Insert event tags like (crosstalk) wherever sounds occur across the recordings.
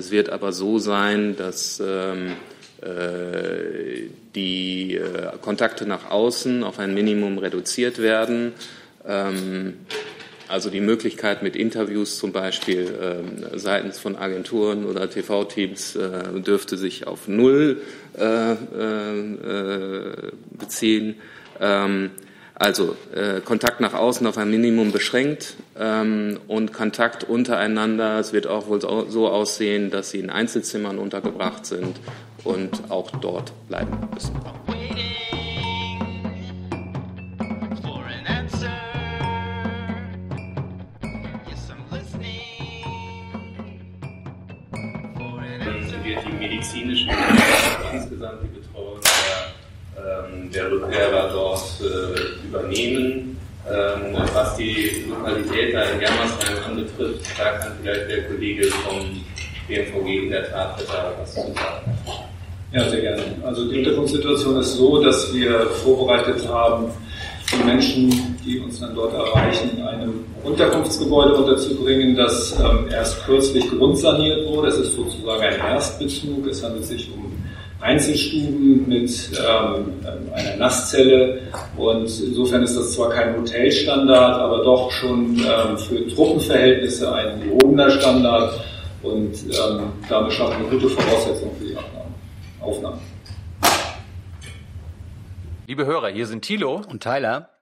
Es wird aber so sein, dass ähm, äh, die äh, Kontakte nach außen auf ein Minimum reduziert werden. Ähm, also die Möglichkeit mit Interviews zum Beispiel äh, seitens von Agenturen oder TV-Teams äh, dürfte sich auf Null äh, äh, beziehen. Ähm, also äh, Kontakt nach außen auf ein Minimum beschränkt ähm, und Kontakt untereinander. Es wird auch wohl so aussehen, dass sie in Einzelzimmern untergebracht sind und auch dort bleiben müssen. wird die medizinische insgesamt die der, ähm, der Rückkehrer dort äh, übernehmen. Ähm, was die Lokalität da in Germersheim anbetrifft, da kann vielleicht der Kollege vom BMVG in der Tat besser was zu sagen. Ja, sehr gerne. Also die Hintergrundsituation ist so, dass wir vorbereitet haben, die Menschen, die uns dann dort erreichen, in einem Unterkunftsgebäude unterzubringen, das ähm, erst kürzlich grundsaniert wurde. Es ist sozusagen ein Erstbezug. Es handelt sich um Einzelstuben mit ähm, einer Nasszelle und insofern ist das zwar kein Hotelstandard, aber doch schon ähm, für Truppenverhältnisse ein gehobener Standard und ähm, damit schaffen wir gute Voraussetzungen für die Aufnahme. Liebe Hörer, hier sind Thilo und Tyler.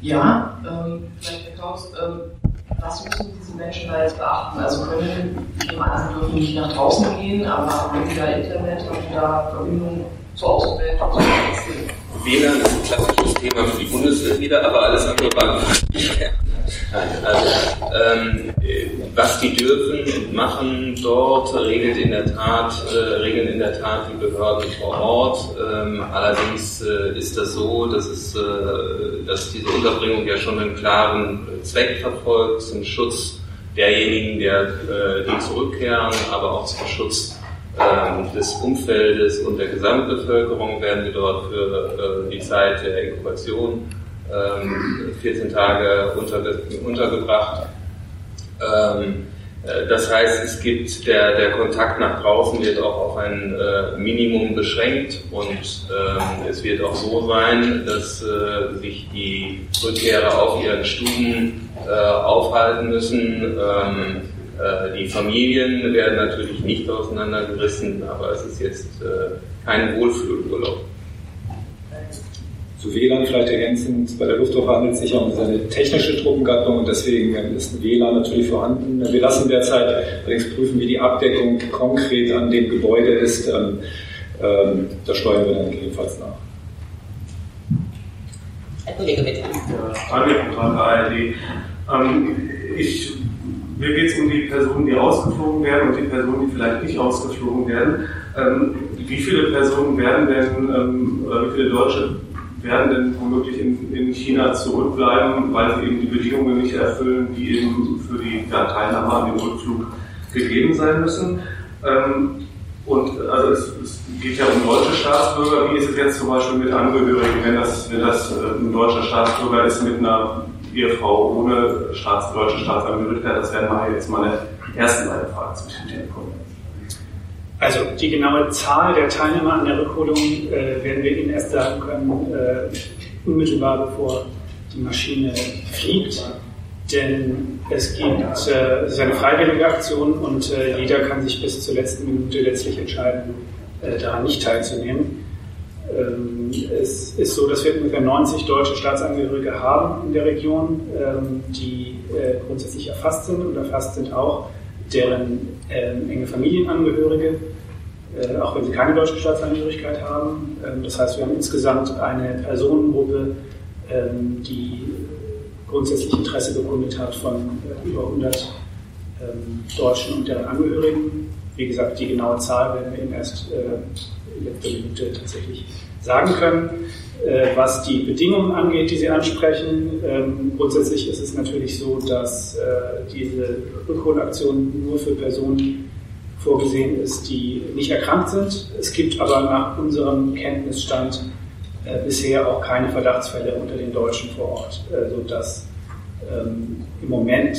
ja, ähm, vielleicht Herr Klaus, ähm, was müssen diese Menschen da jetzt beachten? Also können, ich nehme an, sie dürfen nicht nach draußen gehen, aber haben die da Internet, haben die da Verbindung zur Außenwelt? WLAN ist ein klassisches Thema für die Bundeswehr wieder, aber alles andere also, ähm, was die dürfen und machen dort, regelt in der Tat, äh, regeln in der Tat die Behörden vor Ort. Ähm, allerdings äh, ist das so, dass es, äh, dass diese Unterbringung ja schon einen klaren Zweck verfolgt zum Schutz derjenigen, der, äh, die zurückkehren, aber auch zum Schutz ähm, des Umfeldes und der Gesamtbevölkerung werden wir dort für äh, die Zeit der Inkubation ähm, 14 Tage unterge untergebracht. Ähm, äh, das heißt, es gibt der, der Kontakt nach draußen wird auch auf ein äh, Minimum beschränkt und ähm, es wird auch so sein, dass äh, sich die Rückkehrer auf ihren Stuben äh, aufhalten müssen. Ähm, äh, die Familien werden natürlich nicht auseinandergerissen, aber es ist jetzt kein Wohlfühlurlaub. Zu WLAN vielleicht ergänzend, bei der Luftwaffe handelt es sich ja um eine technische Truppengattung und deswegen ist ein WLAN natürlich vorhanden. Wir lassen derzeit, allerdings prüfen, wie die Abdeckung konkret an dem Gebäude ist. Ähm, ähm, da steuern wir dann gegebenenfalls nach. Herr Kollege, bitte. Ja, Frage von ARD. Ähm, ich mir geht es um die Personen, die ausgeflogen werden und die Personen, die vielleicht nicht ausgeflogen werden. Ähm, wie viele Personen werden denn, ähm, oder wie viele Deutsche werden denn womöglich in, in, China zurückbleiben, weil sie eben die Bedingungen nicht erfüllen, die eben für die Teilnahme an dem Rückflug gegeben sein müssen? Ähm, und also es, es, geht ja um deutsche Staatsbürger. Wie ist es jetzt zum Beispiel mit Angehörigen, wenn das, wenn das äh, ein deutscher Staatsbürger ist mit einer Ehefrau ohne Staats, deutsche Staatsangehörigkeit? Das wären mal jetzt meine ersten beiden Fragen zu dem Thema. Also die genaue Zahl der Teilnehmer an der Rückholung äh, werden wir Ihnen erst sagen können, äh, unmittelbar bevor die Maschine fliegt. Denn es gibt, äh, es ist eine freiwillige Aktion und äh, jeder kann sich bis zur letzten Minute letztlich entscheiden, äh, daran nicht teilzunehmen. Ähm, es ist so, dass wir ungefähr 90 deutsche Staatsangehörige haben in der Region, ähm, die äh, grundsätzlich erfasst sind und erfasst sind auch deren ähm, enge Familienangehörige, äh, auch wenn sie keine deutsche Staatsangehörigkeit haben. das heißt, wir haben insgesamt eine Personengruppe, die grundsätzlich Interesse bekundet hat von äh, über 100 Deutschen und deren Angehörigen. Wie gesagt, die genaue Zahl werden wir Ihnen erst letzte Minute tatsächlich sagen können. Äh, was die Bedingungen angeht, die Sie ansprechen, ähm, grundsätzlich ist es natürlich so, dass äh, diese Rückholaktion nur für Personen vorgesehen ist, die nicht erkrankt sind. Es gibt aber nach unserem Kenntnisstand äh, bisher auch keine Verdachtsfälle unter den Deutschen vor Ort, sodass ähm, im Moment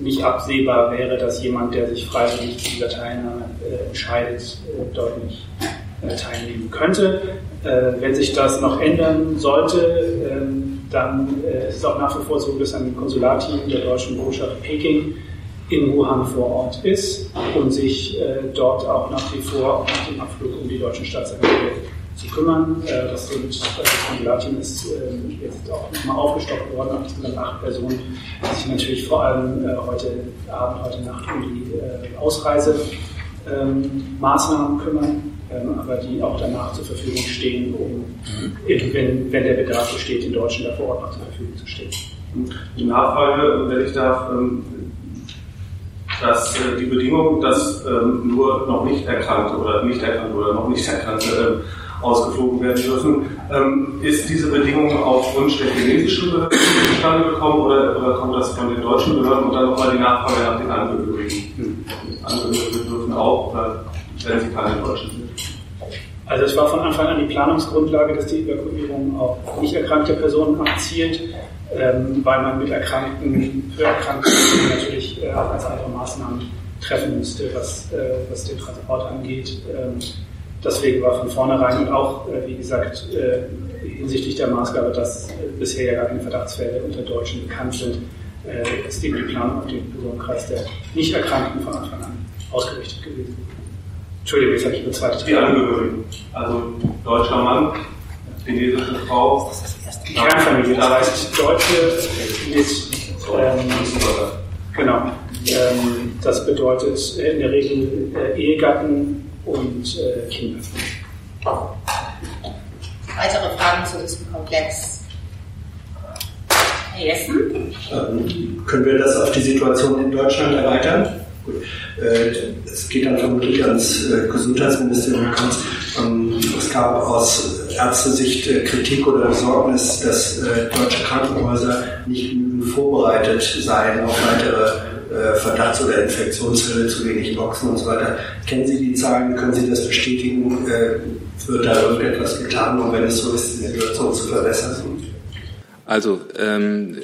nicht absehbar wäre, dass jemand, der sich freiwillig zu dieser Teilnahme entscheidet, dort nicht teilnehmen könnte. wenn sich das noch ändern sollte, ähm, dann ist es auch nach wie vor so, dass ein Konsularteam der deutschen Botschaft Peking in Wuhan vor Ort ist und sich dort auch nach wie vor, nach dem Abflug um die deutschen Staatsangehörigen zu kümmern. Äh, das, sind, ist jetzt auch nochmal aufgestockt worden auf insgesamt acht Personen, die sich natürlich vor allem äh, heute Abend, heute Nacht um die äh, Ausreisemaßnahmen kümmern, ähm, aber die auch danach zur Verfügung stehen, um, wenn, wenn der Bedarf besteht, den Deutschen da vor Ort noch zur Verfügung zu stehen. Die Nachfrage, wenn ich darf, ähm, dass die Bedingung, dass nur noch nicht erkannte oder nicht erkannte oder noch nicht erkannte ausgeflogen werden dürfen. Ähm, ist diese Bedingung auf Wunsch der chinesischen Behörden zustande gekommen oder, oder, kommt das von den deutschen Behörden und dann nochmal die Nachfrage nach den Angehörigen? Angehörige dürfen auch, wenn keine Deutschen. Also es war von Anfang an die Planungsgrundlage, dass die Evakuierung auf nicht erkrankte Personen abzielt, ähm, weil man mit Erkrankten, für Erkrankte natürlich äh, als andere Maßnahmen treffen müsste, was, äh, was den Transport angeht. Ähm, Deswegen war von vornherein und auch, äh, wie gesagt, äh, hinsichtlich der Maßgabe, dass äh, bisher ja gar keine Verdachtsfälle unter Deutschen bekannt sind, ist eben die Planung auf den Personenkreis der Nicht-Erkrankten von Anfang an ausgerichtet gewesen. Entschuldigung, jetzt habe ich überzeugt. Die Angehörigen, also deutscher Mann, chinesische Frau. Die Kernfamilie, das heißt Deutsche mit, ähm, genau, ähm, das bedeutet in der Regel äh, Ehegatten, und äh, Kinder. Weitere Fragen zu diesem Komplex? Herr Jessen? Ähm, können wir das auf die Situation in Deutschland erweitern? Äh, es geht dann vermutlich ans äh, Gesundheitsministerium. Ähm, es gab aus Ärztesicht äh, Kritik oder Besorgnis, dass deutsche Krankenhäuser nicht genügend vorbereitet seien auf weitere Verdachts- oder Infektionsfälle, zu wenig Boxen und so weiter. Kennen Sie die Zahlen? Können Sie das bestätigen? Wird da irgendetwas getan, um, wenn es so ist, die Situation zu verbessern? Also ähm,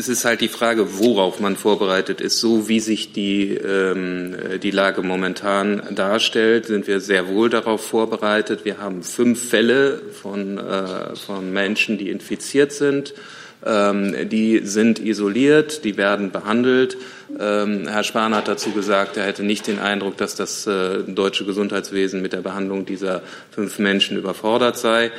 es ist halt die Frage, worauf man vorbereitet ist. So wie sich die, ähm, die Lage momentan darstellt, sind wir sehr wohl darauf vorbereitet. Wir haben fünf Fälle von, äh, von Menschen, die infiziert sind. Ähm, die sind isoliert, die werden behandelt. Ähm, Herr Spahn hat dazu gesagt, er hätte nicht den Eindruck, dass das äh, deutsche Gesundheitswesen mit der Behandlung dieser fünf Menschen überfordert sei.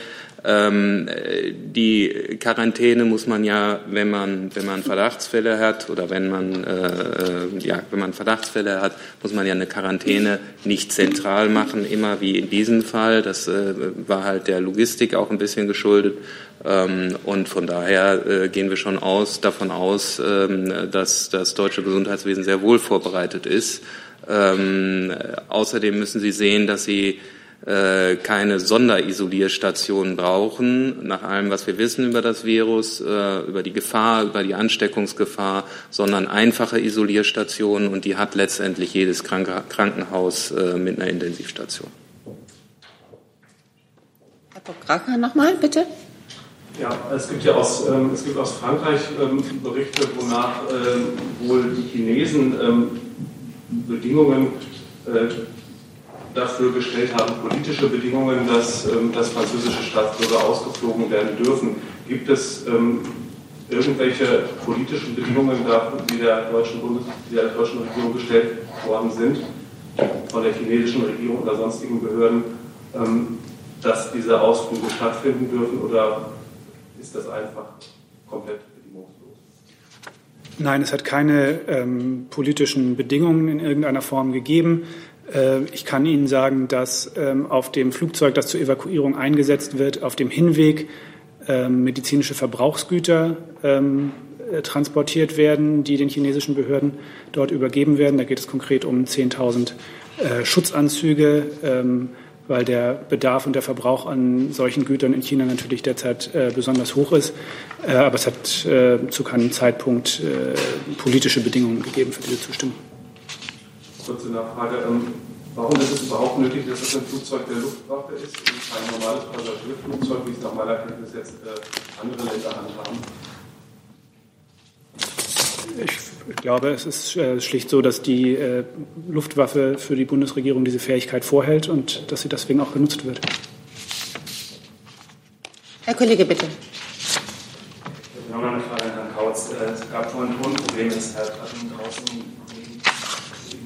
Ähm, die Quarantäne muss man ja, wenn man, wenn man Verdachtsfälle hat oder wenn man, äh, äh, ja, wenn man Verdachtsfälle hat, muss man ja eine Quarantäne nicht zentral machen, immer wie in diesem Fall. Das äh, war halt der Logistik auch ein bisschen geschuldet. Ähm, und von daher äh, gehen wir schon aus, davon aus, ähm, dass das deutsche Gesundheitswesen sehr wohl vorbereitet ist. Ähm, außerdem müssen Sie sehen, dass Sie äh, keine Sonderisolierstationen brauchen, nach allem, was wir wissen über das Virus, äh, über die Gefahr, über die Ansteckungsgefahr, sondern einfache Isolierstationen und die hat letztendlich jedes Krankenhaus äh, mit einer Intensivstation. Herr Pokraka nochmal, bitte. Ja, es gibt ja aus, ähm, es gibt aus Frankreich ähm, Berichte, wonach ähm, wohl die Chinesen ähm, Bedingungen äh, dafür gestellt haben, politische Bedingungen, dass, ähm, dass französische Staatsbürger ausgeflogen werden dürfen. Gibt es ähm, irgendwelche politischen Bedingungen, die der deutschen, Bundes die der deutschen Regierung gestellt worden sind, von der chinesischen Regierung oder sonstigen Behörden, dass diese Ausflüge stattfinden dürfen oder ist das einfach komplett bedingungslos? Nein, es hat keine ähm, politischen Bedingungen in irgendeiner Form gegeben. Äh, ich kann Ihnen sagen, dass ähm, auf dem Flugzeug, das zur Evakuierung eingesetzt wird, auf dem Hinweg ähm, medizinische Verbrauchsgüter ähm, äh, transportiert werden, die den chinesischen Behörden dort übergeben werden. Da geht es konkret um 10.000 äh, Schutzanzüge, weil der Bedarf und der Verbrauch an solchen Gütern in China natürlich derzeit besonders hoch ist. aber es hat zu keinem Zeitpunkt politische Bedingungen gegeben für diese Zustimmung. kurze Nachfrage. Ähm, warum ist es überhaupt nötig, dass es ein Flugzeug der Luftwaffe ist und kein normales Passagierflugzeug, wie es nach meiner Kenntnis jetzt äh, andere Länder handhaben? Ich glaube, es ist äh, schlicht so, dass die äh, Luftwaffe für die Bundesregierung diese Fähigkeit vorhält und dass sie deswegen auch genutzt wird. Herr Kollege, bitte. Ich habe noch eine Frage an Herrn Kautz. Äh, es gab vorhin ein Tonproblem, dass Herr Tratten draußen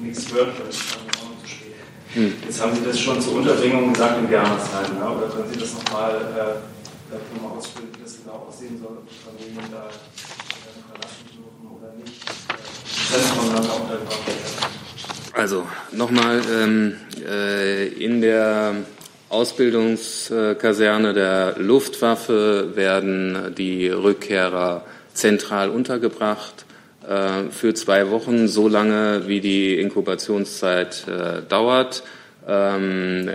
nichts hört, weil es auch noch zu spät. Hm. Jetzt haben Sie das schon zur Unterbringung gesagt in Germersheim, ne? oder können Sie das nochmal äh, ausführen, wie das genau aussehen soll, ob die Familien da verlassen? Also nochmal ähm, äh, in der Ausbildungskaserne der Luftwaffe werden die Rückkehrer zentral untergebracht äh, für zwei Wochen, so lange wie die Inkubationszeit äh, dauert. Ähm,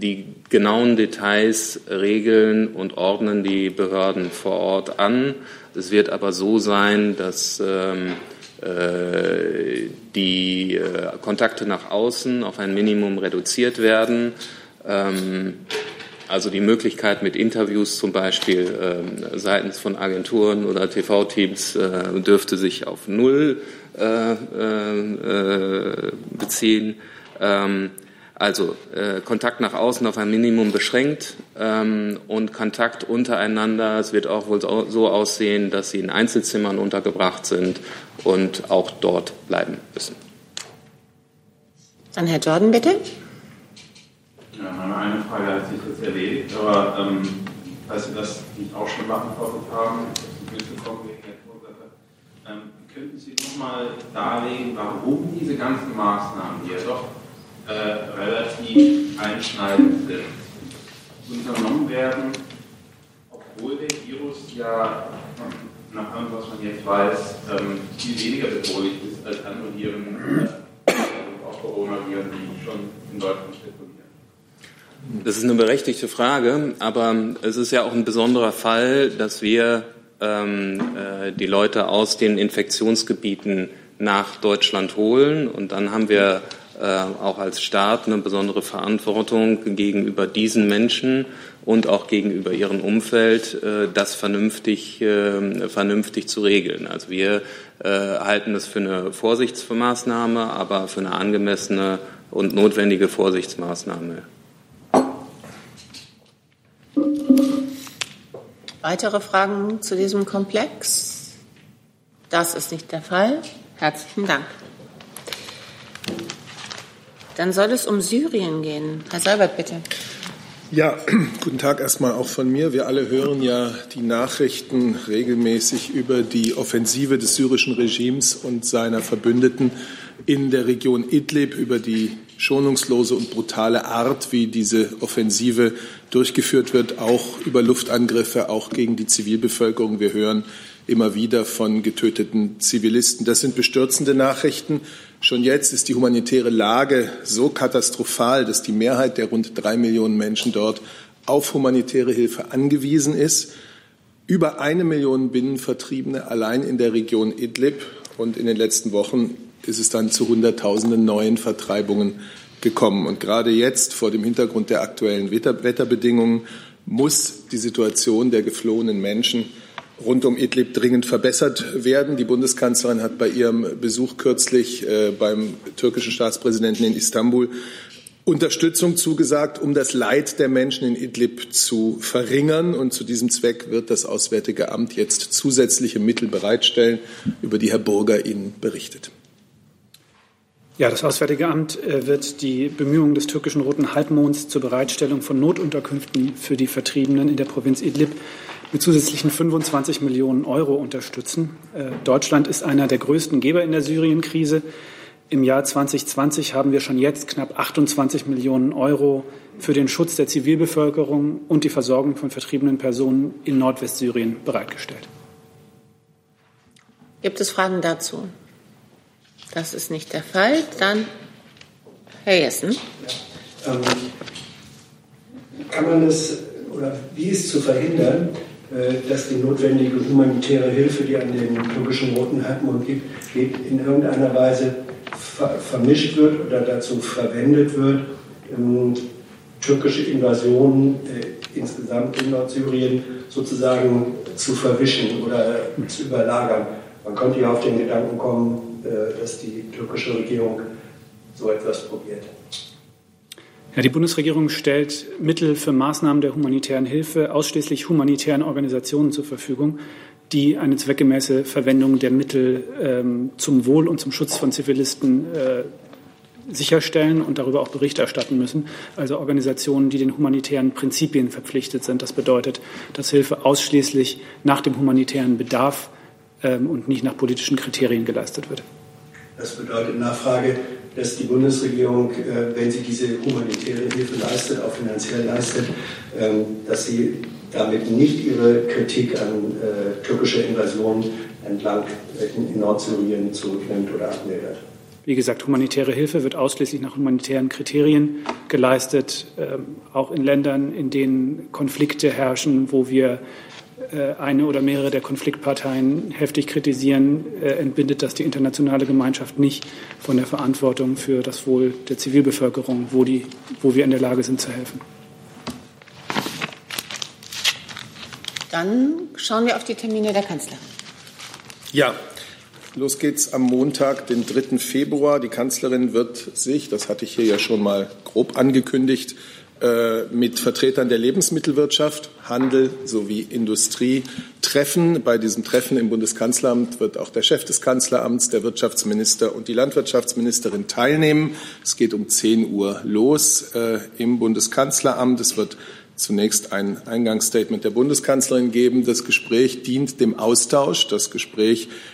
die genauen Details regeln und ordnen die Behörden vor Ort an. Es wird aber so sein, dass ähm, äh, die äh, Kontakte nach außen auf ein Minimum reduziert werden. Ähm, also die Möglichkeit mit Interviews zum Beispiel ähm, seitens von Agenturen oder TV-Teams äh, dürfte sich auf Null beziehen. Ähm, also äh, Kontakt nach außen auf ein Minimum beschränkt und Kontakt untereinander. Es wird auch wohl so, aussehen, dass sie in Einzelzimmern untergebracht sind und auch dort bleiben müssen. Dann Herr Jordan, bitte. Ja, meine eine Frage hat sich jetzt erledigt, aber ähm, falls Sie das nicht auch schon beantwortet haben, mitbekommen wegen der Ursache, ähm, könnten Sie nochmal darlegen, warum diese ganzen Maßnahmen, die ja doch äh, relativ einschneidend sind, unternommen werden, obwohl der Virus ja nach allem, was man jetzt weiß, ähm, viel weniger bedrohlich ist als andere Viren, äh, auch Coronaviren, die schon in Deutschland zirkulieren. Das ist eine berechtigte Frage, aber es ist ja auch ein besonderer Fall, dass wir ähm, äh, die Leute aus den Infektionsgebieten nach Deutschland holen und dann haben wir auch als Staat eine besondere Verantwortung gegenüber diesen Menschen und auch gegenüber ihrem Umfeld, äh, das vernünftig, äh, vernünftig zu regeln. Also wir halten das für eine Vorsichtsmaßnahme, aber für eine angemessene und notwendige Vorsichtsmaßnahme. Weitere Fragen zu diesem Komplex? Das ist nicht der Fall. Herzlichen Dank. Dann soll es um Syrien gehen. Herr Seibert, bitte. Ja, (clears throat) guten Tag erstmal auch von mir. Wir alle hören ja die Nachrichten regelmäßig über die Offensive des syrischen Regimes und seiner Verbündeten in der Region Idlib, über die schonungslose und brutale Art, wie diese Offensive durchgeführt wird, auch über Luftangriffe, auch gegen die Zivilbevölkerung. Wir hören immer wieder von getöteten Zivilisten. Das sind bestürzende Nachrichten. Schon jetzt ist die humanitäre Lage so katastrophal, dass die Mehrheit der rund drei Millionen Menschen dort auf humanitäre Hilfe angewiesen ist. Über eine Million Binnenvertriebene allein in der Region Idlib. Und in den letzten Wochen ist es dann zu Hunderttausenden neuen Vertreibungen gekommen. Und gerade jetzt, vor dem Hintergrund der aktuellen Wetterbedingungen, muss die Situation der geflohenen Menschen rund um Idlib dringend verbessert werden. Die Bundeskanzlerin hat bei ihrem Besuch kürzlich äh, beim türkischen Staatspräsidenten in Istanbul Unterstützung zugesagt, um das Leid der Menschen in Idlib zu verringern. Und zu diesem Zweck wird das Auswärtige Amt jetzt zusätzliche Mittel bereitstellen, über die Herr Burger Ihnen berichtet. Ja, das Auswärtige Amt äh, wird die Bemühungen des türkischen Roten Halbmonds zur Bereitstellung von Notunterkünften für die Vertriebenen in der Provinz Idlib mit zusätzlichen 25 Millionen Euro unterstützen. Äh, Deutschland ist einer der größten Geber in der Syrien-Krise. Im Jahr 2020 haben wir schon jetzt knapp 28 Millionen Euro für den Schutz der Zivilbevölkerung und die Versorgung von vertriebenen Personen in Nordwestsyrien bereitgestellt. Gibt es Fragen dazu? Das ist nicht der Fall. Dann Herr Jessen. Ähm, kann man das oder wie ist zu verhindern, dass die notwendige humanitäre Hilfe, die an den türkischen Roten Halbmond gibt, geht, in irgendeiner Weise ver vermischt wird oder dazu verwendet wird, ähm, türkische Invasionen äh, insgesamt in Nordsyrien sozusagen zu verwischen oder zu überlagern. Man könnte ja auf den Gedanken kommen, äh, dass die türkische Regierung so etwas probiert. Ja, die Bundesregierung stellt Mittel für Maßnahmen der humanitären Hilfe ausschließlich humanitären Organisationen zur Verfügung, die eine zweckgemäße Verwendung der Mittel ähm, zum Wohl und zum Schutz von Zivilisten äh, sicherstellen und darüber auch Bericht erstatten müssen. Also Organisationen, die den humanitären Prinzipien verpflichtet sind. Das bedeutet, dass Hilfe ausschließlich nach dem humanitären Bedarf ähm, und nicht nach politischen Kriterien geleistet wird. Das bedeutet Nachfrage, dass die Bundesregierung, äh, wenn sie diese humanitäre Hilfe leistet, auch finanziell leistet, ähm, dass sie damit nicht ihre Kritik an äh, türkischer Invasion entlang äh, in Nordsyrien zurücknimmt oder abmildert. Wie gesagt, humanitäre Hilfe wird ausschließlich nach humanitären Kriterien geleistet, ähm, auch in Ländern, in denen Konflikte herrschen, wo wir eine oder mehrere der Konfliktparteien heftig kritisieren, äh, entbindet das die internationale Gemeinschaft nicht von der Verantwortung für das Wohl der Zivilbevölkerung, wo, die, wo wir in der Lage sind zu helfen. Dann schauen wir auf die Termine der Kanzlerin. Ja, los geht's am Montag, den 3. Februar. Die Kanzlerin wird sich, das hatte ich hier ja schon mal grob angekündigt, äh, mit Vertretern der Lebensmittelwirtschaft, Handel sowie Industrie treffen. Bei diesem Treffen im Bundeskanzleramt wird auch der Chef des Kanzleramts, der Wirtschaftsminister und die Landwirtschaftsministerin teilnehmen. Es geht um 10 Uhr los äh, im Bundeskanzleramt. Es wird zunächst ein Eingangsstatement der Bundeskanzlerin geben. Das Gespräch dient dem Austausch. Das Gespräch äh,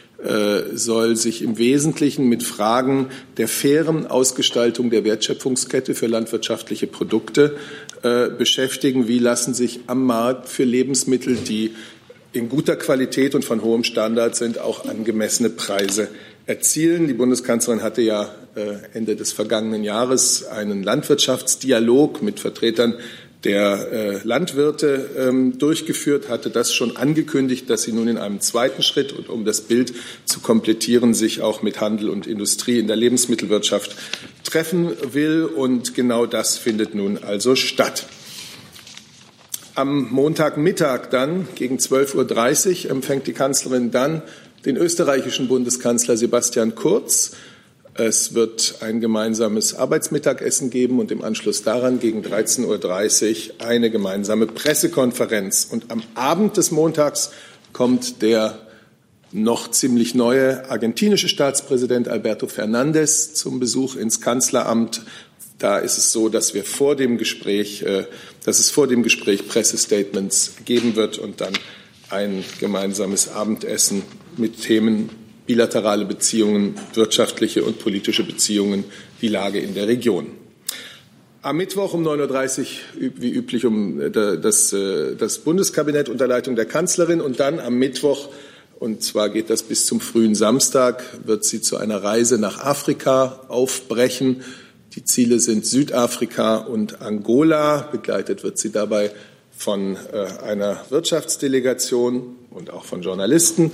soll sich im Wesentlichen mit Fragen der fairen Ausgestaltung der Wertschöpfungskette für landwirtschaftliche Produkte äh, beschäftigen. Wie lassen sich am Markt für Lebensmittel, die in guter Qualität und von hohem Standard sind, auch angemessene Preise erzielen? Die Bundeskanzlerin hatte ja äh, Ende des vergangenen Jahres einen Landwirtschaftsdialog mit Vertretern der äh, Landwirte ähm, durchgeführt, hatte das schon angekündigt, dass sie nun in einem zweiten Schritt und um das Bild zu komplettieren, sich auch mit Handel und Industrie in der Lebensmittelwirtschaft treffen will. Und genau das findet nun also statt. Am Montagmittag dann gegen 12.30 Uhr empfängt die Kanzlerin dann den österreichischen Bundeskanzler Sebastian Kurz es wird ein gemeinsames Arbeitsmittagessen geben und im Anschluss daran gegen 13.30 Uhr eine gemeinsame Pressekonferenz. Und am Abend des Montags kommt der noch ziemlich neue argentinische Staatspräsident Alberto Fernandez zum Besuch ins Kanzleramt. Da ist es so, dass wir vor dem Gespräch, äh, dass es vor dem Gespräch Pressestatements geben wird und dann ein gemeinsames Abendessen mit Themen bilaterale Beziehungen, wirtschaftliche und politische Beziehungen, die Lage in der Region. Am Mittwoch um 9.30 Uhr, wie üblich, um äh, das, äh, das Bundeskabinett unter Leitung der Kanzlerin. Und dann am Mittwoch, und zwar geht das bis zum frühen Samstag, wird sie zu einer Reise nach Afrika aufbrechen. Die Ziele sind Südafrika und Angola. Begleitet wird sie dabei von äh, einer Wirtschaftsdelegation und auch von Journalisten.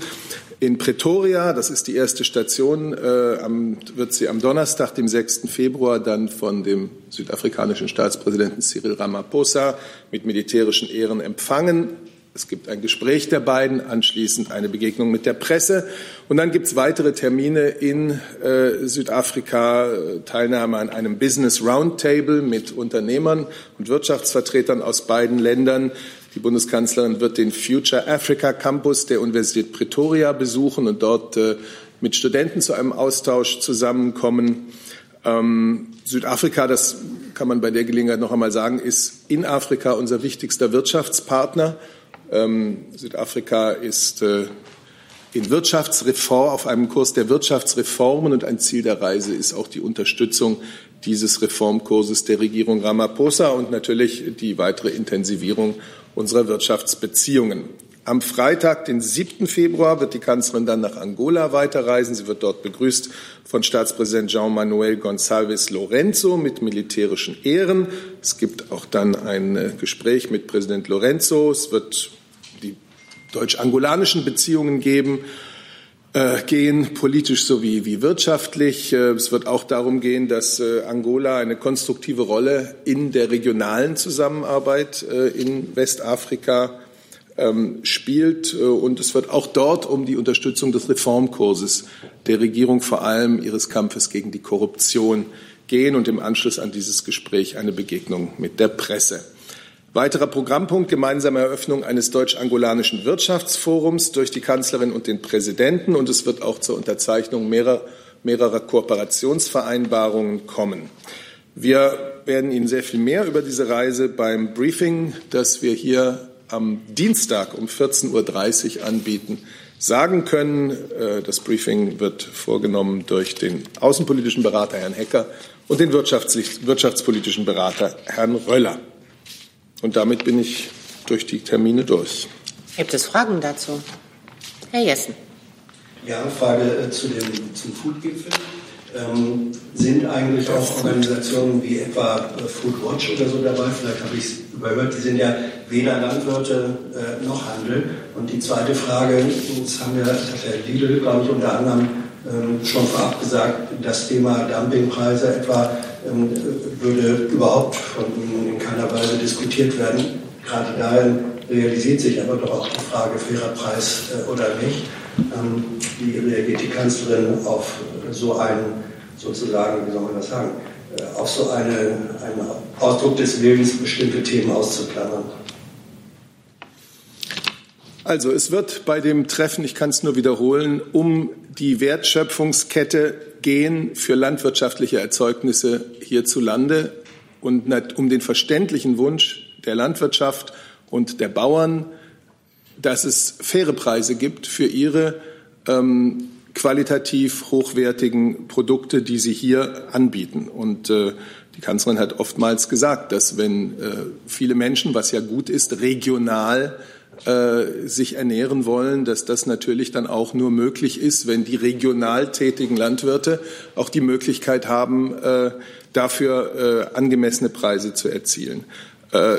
In Pretoria, das ist die erste Station, äh, am, wird sie am Donnerstag, dem 6. Februar, dann von dem südafrikanischen Staatspräsidenten Cyril Ramaphosa mit militärischen Ehren empfangen. Es gibt ein Gespräch der beiden, anschließend eine Begegnung mit der Presse. Und dann gibt es weitere Termine in äh, Südafrika, Teilnahme an einem Business Roundtable mit Unternehmern und Wirtschaftsvertretern aus beiden Ländern. Die Bundeskanzlerin wird den Future Africa Campus der Universität Pretoria besuchen und dort äh, mit Studenten zu einem Austausch zusammenkommen. Ähm, Südafrika, das kann man bei der Gelegenheit noch einmal sagen, ist in Afrika unser wichtigster Wirtschaftspartner. Ähm, Südafrika ist äh, in Wirtschaftsreform, auf einem Kurs der Wirtschaftsreformen und ein Ziel der Reise ist auch die Unterstützung dieses Reformkurses der Regierung Ramaphosa und natürlich die weitere Intensivierung unserer Wirtschaftsbeziehungen. Am Freitag, den 7. Februar, wird die Kanzlerin dann nach Angola weiterreisen. Sie wird dort begrüßt von Staatspräsident Jean Manuel Gonçalves Lorenzo mit militärischen Ehren. Es gibt auch dann ein äh, Gespräch mit Präsident Lorenzo. Es wird die deutsch-angolanischen Beziehungen geben. Äh, gehen, politisch sowie wie wirtschaftlich. Äh, es wird auch darum gehen, dass äh, Angola eine konstruktive Rolle in der regionalen Zusammenarbeit in Westafrika ähm, spielt. Und es wird auch dort um die Unterstützung des Reformkurses der Regierung, vor allem ihres Kampfes gegen die Korruption, gehen und im Anschluss an dieses Gespräch eine Begegnung mit der Presse. Weiterer Programmpunkt gemeinsame Eröffnung eines deutsch-angolanischen Wirtschaftsforums durch die Kanzlerin und den Präsidenten und es wird auch zur Unterzeichnung mehrerer, mehrerer Kooperationsvereinbarungen kommen. Wir werden Ihnen sehr viel mehr über diese Reise beim Briefing, das wir hier am Dienstag um 14.30 Uhr anbieten, sagen können. Äh, das Briefing wird vorgenommen durch den außenpolitischen Berater Herrn Hecker und den wirtschaftspolitischen Berater Herrn Röller. Und damit bin ich durch die Termine durch. Gibt es Fragen dazu? Herr Jessen. Ja, Frage äh, zu dem, zum Food-Gipfel. Ähm, sind eigentlich auch Organisationen wie etwa äh, Foodwatch oder so dabei? Vielleicht habe ich es überhört. Die sind ja weder Landwirte äh, noch Handel. Und die zweite Frage, das haben wir, das hat Herr Lidl, glaube ich, unter anderem ähm, schon vorab gesagt, das Thema Dumpingpreise etwa würde überhaupt von Ihnen in keiner Weise diskutiert werden. Gerade darin realisiert sich aber doch auch die Frage fairer Preis äh, oder nicht. Ähm, wie reagiert die Kanzlerin auf so einen, sozusagen, wie soll man das sagen, äh, auf so eine, einen Ausdruck des Willens, bestimmte Themen auszuklammern? Also es wird bei dem Treffen, ich kann es nur wiederholen, um die Wertschöpfungskette gehen für landwirtschaftliche Erzeugnisse hierzulande und um den verständlichen Wunsch der Landwirtschaft und der Bauern, dass es faire Preise gibt für ihre ähm, qualitativ hochwertigen Produkte, die sie hier anbieten. Und äh, die Kanzlerin hat oftmals gesagt, dass wenn äh, viele Menschen, was ja gut ist, regional äh, sich ernähren wollen, dass das natürlich dann auch nur möglich ist, wenn die regional tätigen Landwirte auch die Möglichkeit haben, äh, dafür äh, angemessene Preise zu erzielen. Äh,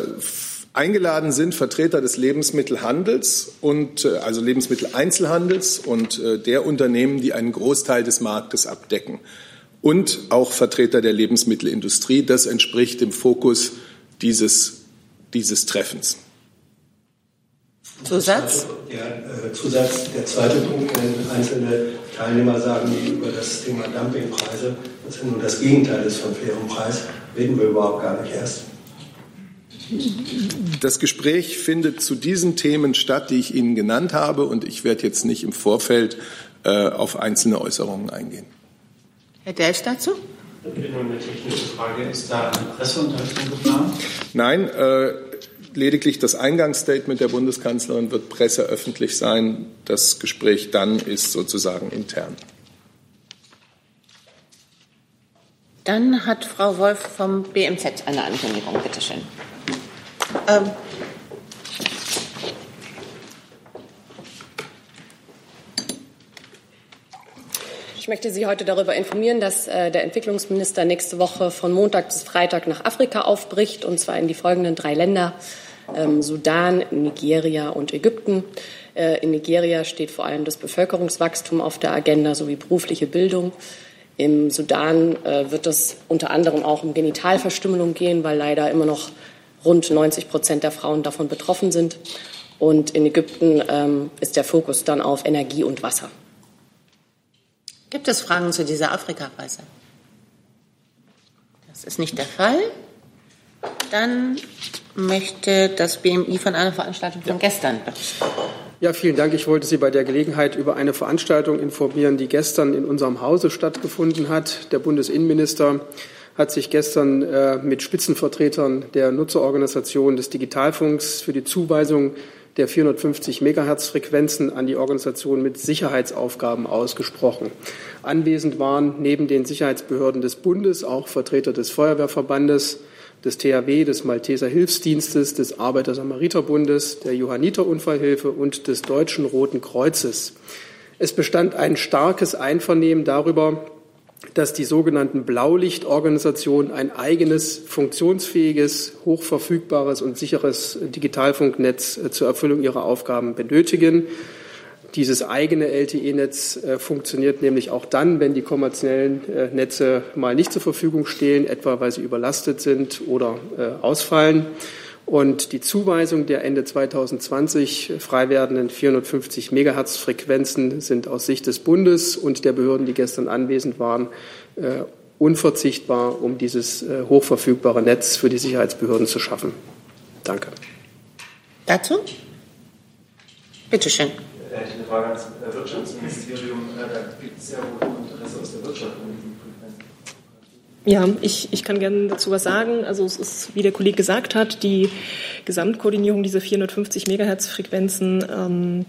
eingeladen sind Vertreter des Lebensmittelhandels und äh, also Lebensmitteleinzelhandels und äh, der Unternehmen, die einen Großteil des Marktes abdecken und auch Vertreter der Lebensmittelindustrie. Das entspricht dem Fokus dieses, dieses Treffens. Zusatz? Der äh, Zusatz, der zweite Punkt, wenn einzelne Teilnehmer sagen, die über das Thema Dumpingpreise, das nun das Gegenteil ist von fairem Preis, reden wir überhaupt gar nicht erst. Das Gespräch findet zu diesen Themen statt, die ich Ihnen genannt habe, und ich werde jetzt nicht im Vorfeld äh, auf einzelne Äußerungen eingehen. Herr Delsch dazu? Nur eine technische Frage. Ist da eine Presseunterhaltung geplant? Nein, äh, Lediglich das Eingangsstatement der Bundeskanzlerin wird presseöffentlich sein. Das Gespräch dann ist sozusagen intern. Dann hat Frau Wolf vom BMZ eine Ankündigung. Bitte schön. Ähm. Ich möchte Sie heute darüber informieren, dass äh, der Entwicklungsminister nächste Woche von Montag bis Freitag nach Afrika aufbricht, und zwar in die folgenden drei Länder Sudan, Nigeria und Ägypten. Äh, in Nigeria steht vor allem das Bevölkerungswachstum auf der Agenda sowie berufliche Bildung. Im Sudan äh, wird es unter anderem auch um Genitalverstümmelung gehen, weil leider immer noch rund 90 Prozent der Frauen davon betroffen sind. Und in Ägypten ähm, ist der Fokus dann auf Energie und Wasser. Gibt es Fragen zu dieser Afrika-Reise? Das ist nicht der Fall. Dann möchte das BMI von einer Veranstaltung von ja. gestern berichten. Ja, vielen Dank. Ich wollte Sie bei der Gelegenheit über eine Veranstaltung informieren, die gestern in unserem Hause stattgefunden hat. Der Bundesinnenminister hat sich gestern äh, mit Spitzenvertretern der Nutzerorganisation des Digitalfunks für die Zuweisung der 450 Megahertz Frequenzen an die Organisation mit Sicherheitsaufgaben ausgesprochen. Anwesend waren neben den Sicherheitsbehörden des Bundes auch Vertreter des Feuerwehrverbandes, des THW, des Malteser Hilfsdienstes, des Arbeiter-Samariter-Bundes, der Johanniter-Unfallhilfe und des Deutschen Roten Kreuzes. Es bestand ein starkes Einvernehmen darüber, dass die sogenannten Blaulichtorganisationen ein eigenes, funktionsfähiges, hochverfügbares und sicheres Digitalfunknetz äh, zur Erfüllung ihrer Aufgaben benötigen. Dieses eigene LTE-Netz äh, funktioniert nämlich auch dann, wenn die kommerziellen äh, Netze mal nicht zur Verfügung stehen, etwa weil sie überlastet sind oder äh, ausfallen. Und die Zuweisung der Ende 2020 frei werdenden 450 Megahertz Frequenzen sind aus Sicht des Bundes und der Behörden, die gestern anwesend waren, unverzichtbar, um dieses hochverfügbare Netz für die Sicherheitsbehörden zu schaffen. Danke. Dazu? Bitte schön. Hätte ich eine Frage ans Wirtschaftsministerium. Da gibt es ja wohl Interesse aus der Wirtschaft an diesem ja, ich, ich kann gerne dazu was sagen. Also es ist, wie der Kollege gesagt hat, die Gesamtkoordinierung dieser 450 Megahertz Frequenzen ähm,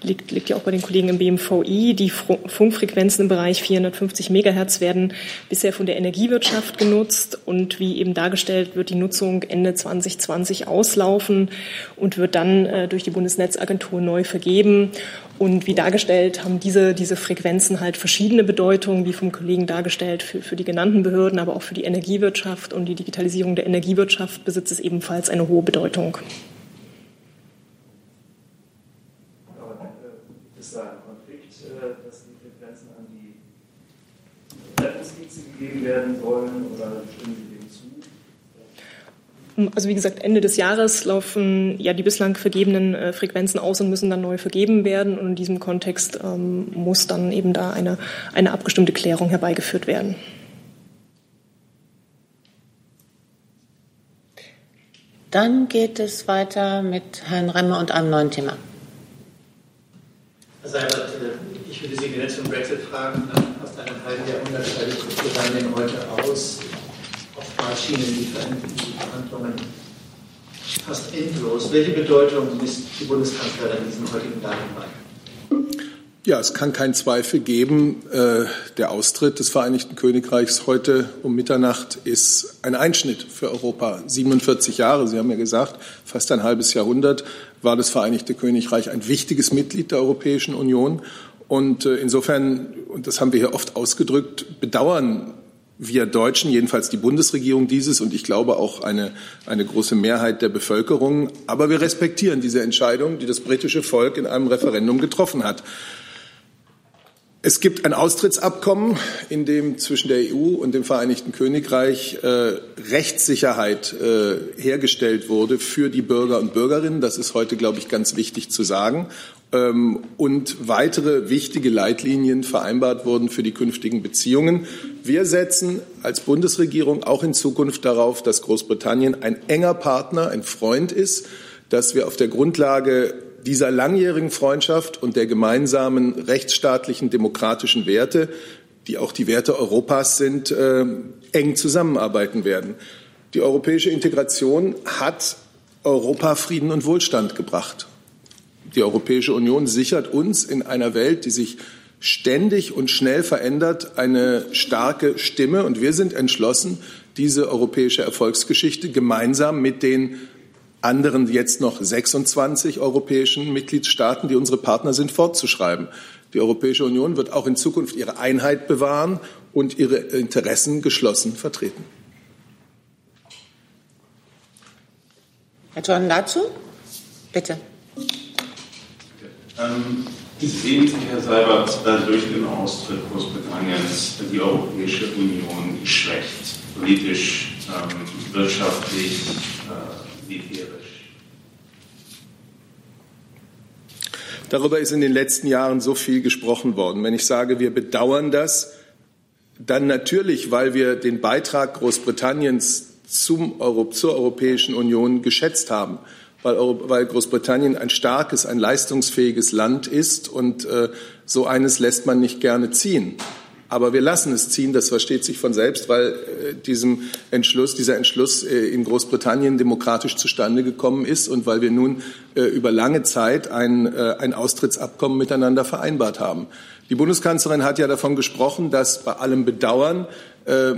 liegt, liegt ja auch bei den Kollegen im BMVI. Die Funkfrequenzen im Bereich 450 Megahertz werden bisher von der Energiewirtschaft genutzt und wie eben dargestellt wird die Nutzung Ende 2020 auslaufen und wird dann äh, durch die Bundesnetzagentur neu vergeben. Und wie dargestellt haben diese, diese Frequenzen halt verschiedene Bedeutungen, wie vom Kollegen dargestellt, für, für die genannten Behörden, aber auch für die Energiewirtschaft. Und die Digitalisierung der Energiewirtschaft besitzt es ebenfalls eine hohe Bedeutung. Äh, ist da ein Konflikt, äh, dass die Frequenzen an die Rettungsdienste gegeben werden sollen oder stimmen Sie also wie gesagt, Ende des Jahres laufen ja die bislang vergebenen äh, Frequenzen aus und müssen dann neu vergeben werden. Und in diesem Kontext ähm, muss dann eben da eine, eine abgestimmte Klärung herbeigeführt werden. Dann geht es weiter mit Herrn Remmer und einem neuen Thema. Herr Seibert, äh, ich würde Sie gerne zum Brexit fragen. Nach fast einem halben Jahrhundert scheidet Großbritannien heute aus oftmals schienen die Verhandlungen fast endlos. Welche Bedeutung misst die Bundeskanzlerin diesem heutigen Datum bei? Ja, es kann keinen Zweifel geben, äh, der Austritt des Vereinigten Königreichs heute um Mitternacht ist ein Einschnitt für Europa. 47 Jahre, Sie haben ja gesagt, fast ein halbes Jahrhundert war das Vereinigte Königreich ein wichtiges Mitglied der Europäischen Union. Und äh, insofern, und das haben wir hier oft ausgedrückt, bedauern wir Deutschen, jedenfalls die Bundesregierung dieses und ich glaube auch eine, eine große Mehrheit der Bevölkerung. Aber wir respektieren diese Entscheidung, die das britische Volk in einem Referendum getroffen hat. Es gibt ein Austrittsabkommen, in dem zwischen der EU und dem Vereinigten Königreich äh, Rechtssicherheit äh, hergestellt wurde für die Bürger und Bürgerinnen. Das ist heute, glaube ich, ganz wichtig zu sagen. Ähm, und weitere wichtige Leitlinien vereinbart wurden für die künftigen Beziehungen. Wir setzen als Bundesregierung auch in Zukunft darauf, dass Großbritannien ein enger Partner, ein Freund ist, dass wir auf der Grundlage dieser langjährigen Freundschaft und der gemeinsamen rechtsstaatlichen demokratischen Werte, die auch die Werte Europas sind, äh, eng zusammenarbeiten werden. Die europäische Integration hat Europa Frieden und Wohlstand gebracht. Die Europäische Union sichert uns in einer Welt, die sich ständig und schnell verändert, eine starke Stimme. Und wir sind entschlossen, diese europäische Erfolgsgeschichte gemeinsam mit den anderen jetzt noch 26 europäischen Mitgliedstaaten, die unsere Partner sind, fortzuschreiben. Die Europäische Union wird auch in Zukunft ihre Einheit bewahren und ihre Interessen geschlossen vertreten. Herr John dazu? Bitte. Ähm, sehen Sie, Herr Seibert, durch den Austritt Großbritanniens die Europäische Union geschwächt, politisch, ähm, wirtschaftlich, äh, militärisch? Darüber ist in den letzten Jahren so viel gesprochen worden. Wenn ich sage, wir bedauern das, dann natürlich, weil wir den Beitrag Großbritanniens zum Euro, zur Europäischen Union geschätzt haben, weil, weil, Großbritannien ein starkes, ein leistungsfähiges Land ist und äh, so eines lässt man nicht gerne ziehen. Aber wir lassen es ziehen, das versteht sich von selbst, weil äh, diesem Entschluss, dieser Entschluss äh, in Großbritannien demokratisch zustande gekommen ist und weil wir nun äh, über lange Zeit ein, äh, ein Austrittsabkommen miteinander vereinbart haben. Die Bundeskanzlerin hat ja davon gesprochen, dass bei allem Bedauern äh,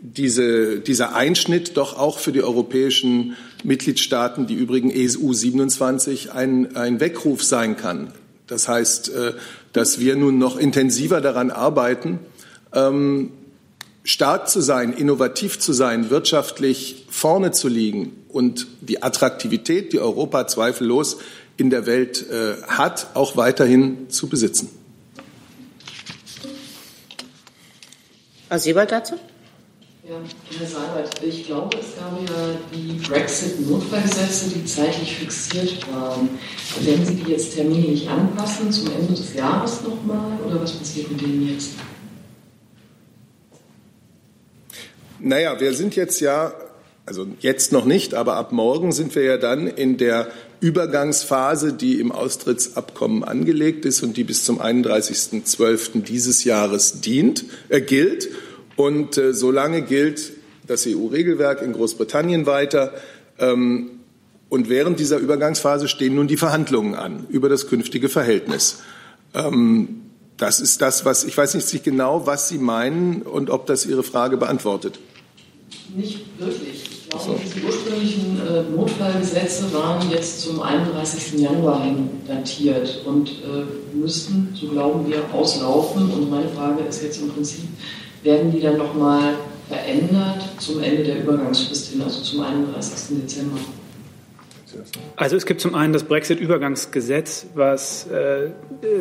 diese, dieser Einschnitt doch auch für die europäischen Mitgliedstaaten, die übrigen EU 27, ein, ein Weckruf sein kann. Das heißt, äh, dass wir nun noch intensiver daran arbeiten, ähm, stark zu sein, innovativ zu sein, wirtschaftlich vorne zu liegen und die Attraktivität, die Europa zweifellos in der Welt äh, hat, auch weiterhin zu besitzen. Frau Siebert dazu? Ja, Herr Seibert, ich glaube, es gab ja die Brexit-Notfallgesetze, die zeitlich fixiert waren. Werden Sie die jetzt terminlich anpassen zum Ende des Jahres nochmal oder was passiert mit denen jetzt? Naja, wir sind jetzt ja, also jetzt noch nicht, aber ab morgen sind wir ja dann in der Übergangsphase, die im Austrittsabkommen angelegt ist und die bis zum 31.12. dieses Jahres dient, äh, gilt. Und äh, solange gilt das EU-Regelwerk in Großbritannien weiter. Ähm, und während dieser Übergangsphase stehen nun die Verhandlungen an über das künftige Verhältnis. Ähm, das ist das, was ich weiß nicht genau, was Sie meinen und ob das Ihre Frage beantwortet. Nicht wirklich. Ich glaube, so. diese ursprünglichen äh, Notfallgesetze waren jetzt zum 31. Januar hin datiert und äh, müssten, so glauben wir, auslaufen. Und meine Frage ist jetzt im Prinzip, werden die dann nochmal verändert zum Ende der Übergangsfrist hin, also zum 31. Dezember? Also es gibt zum einen das Brexit-Übergangsgesetz, was äh,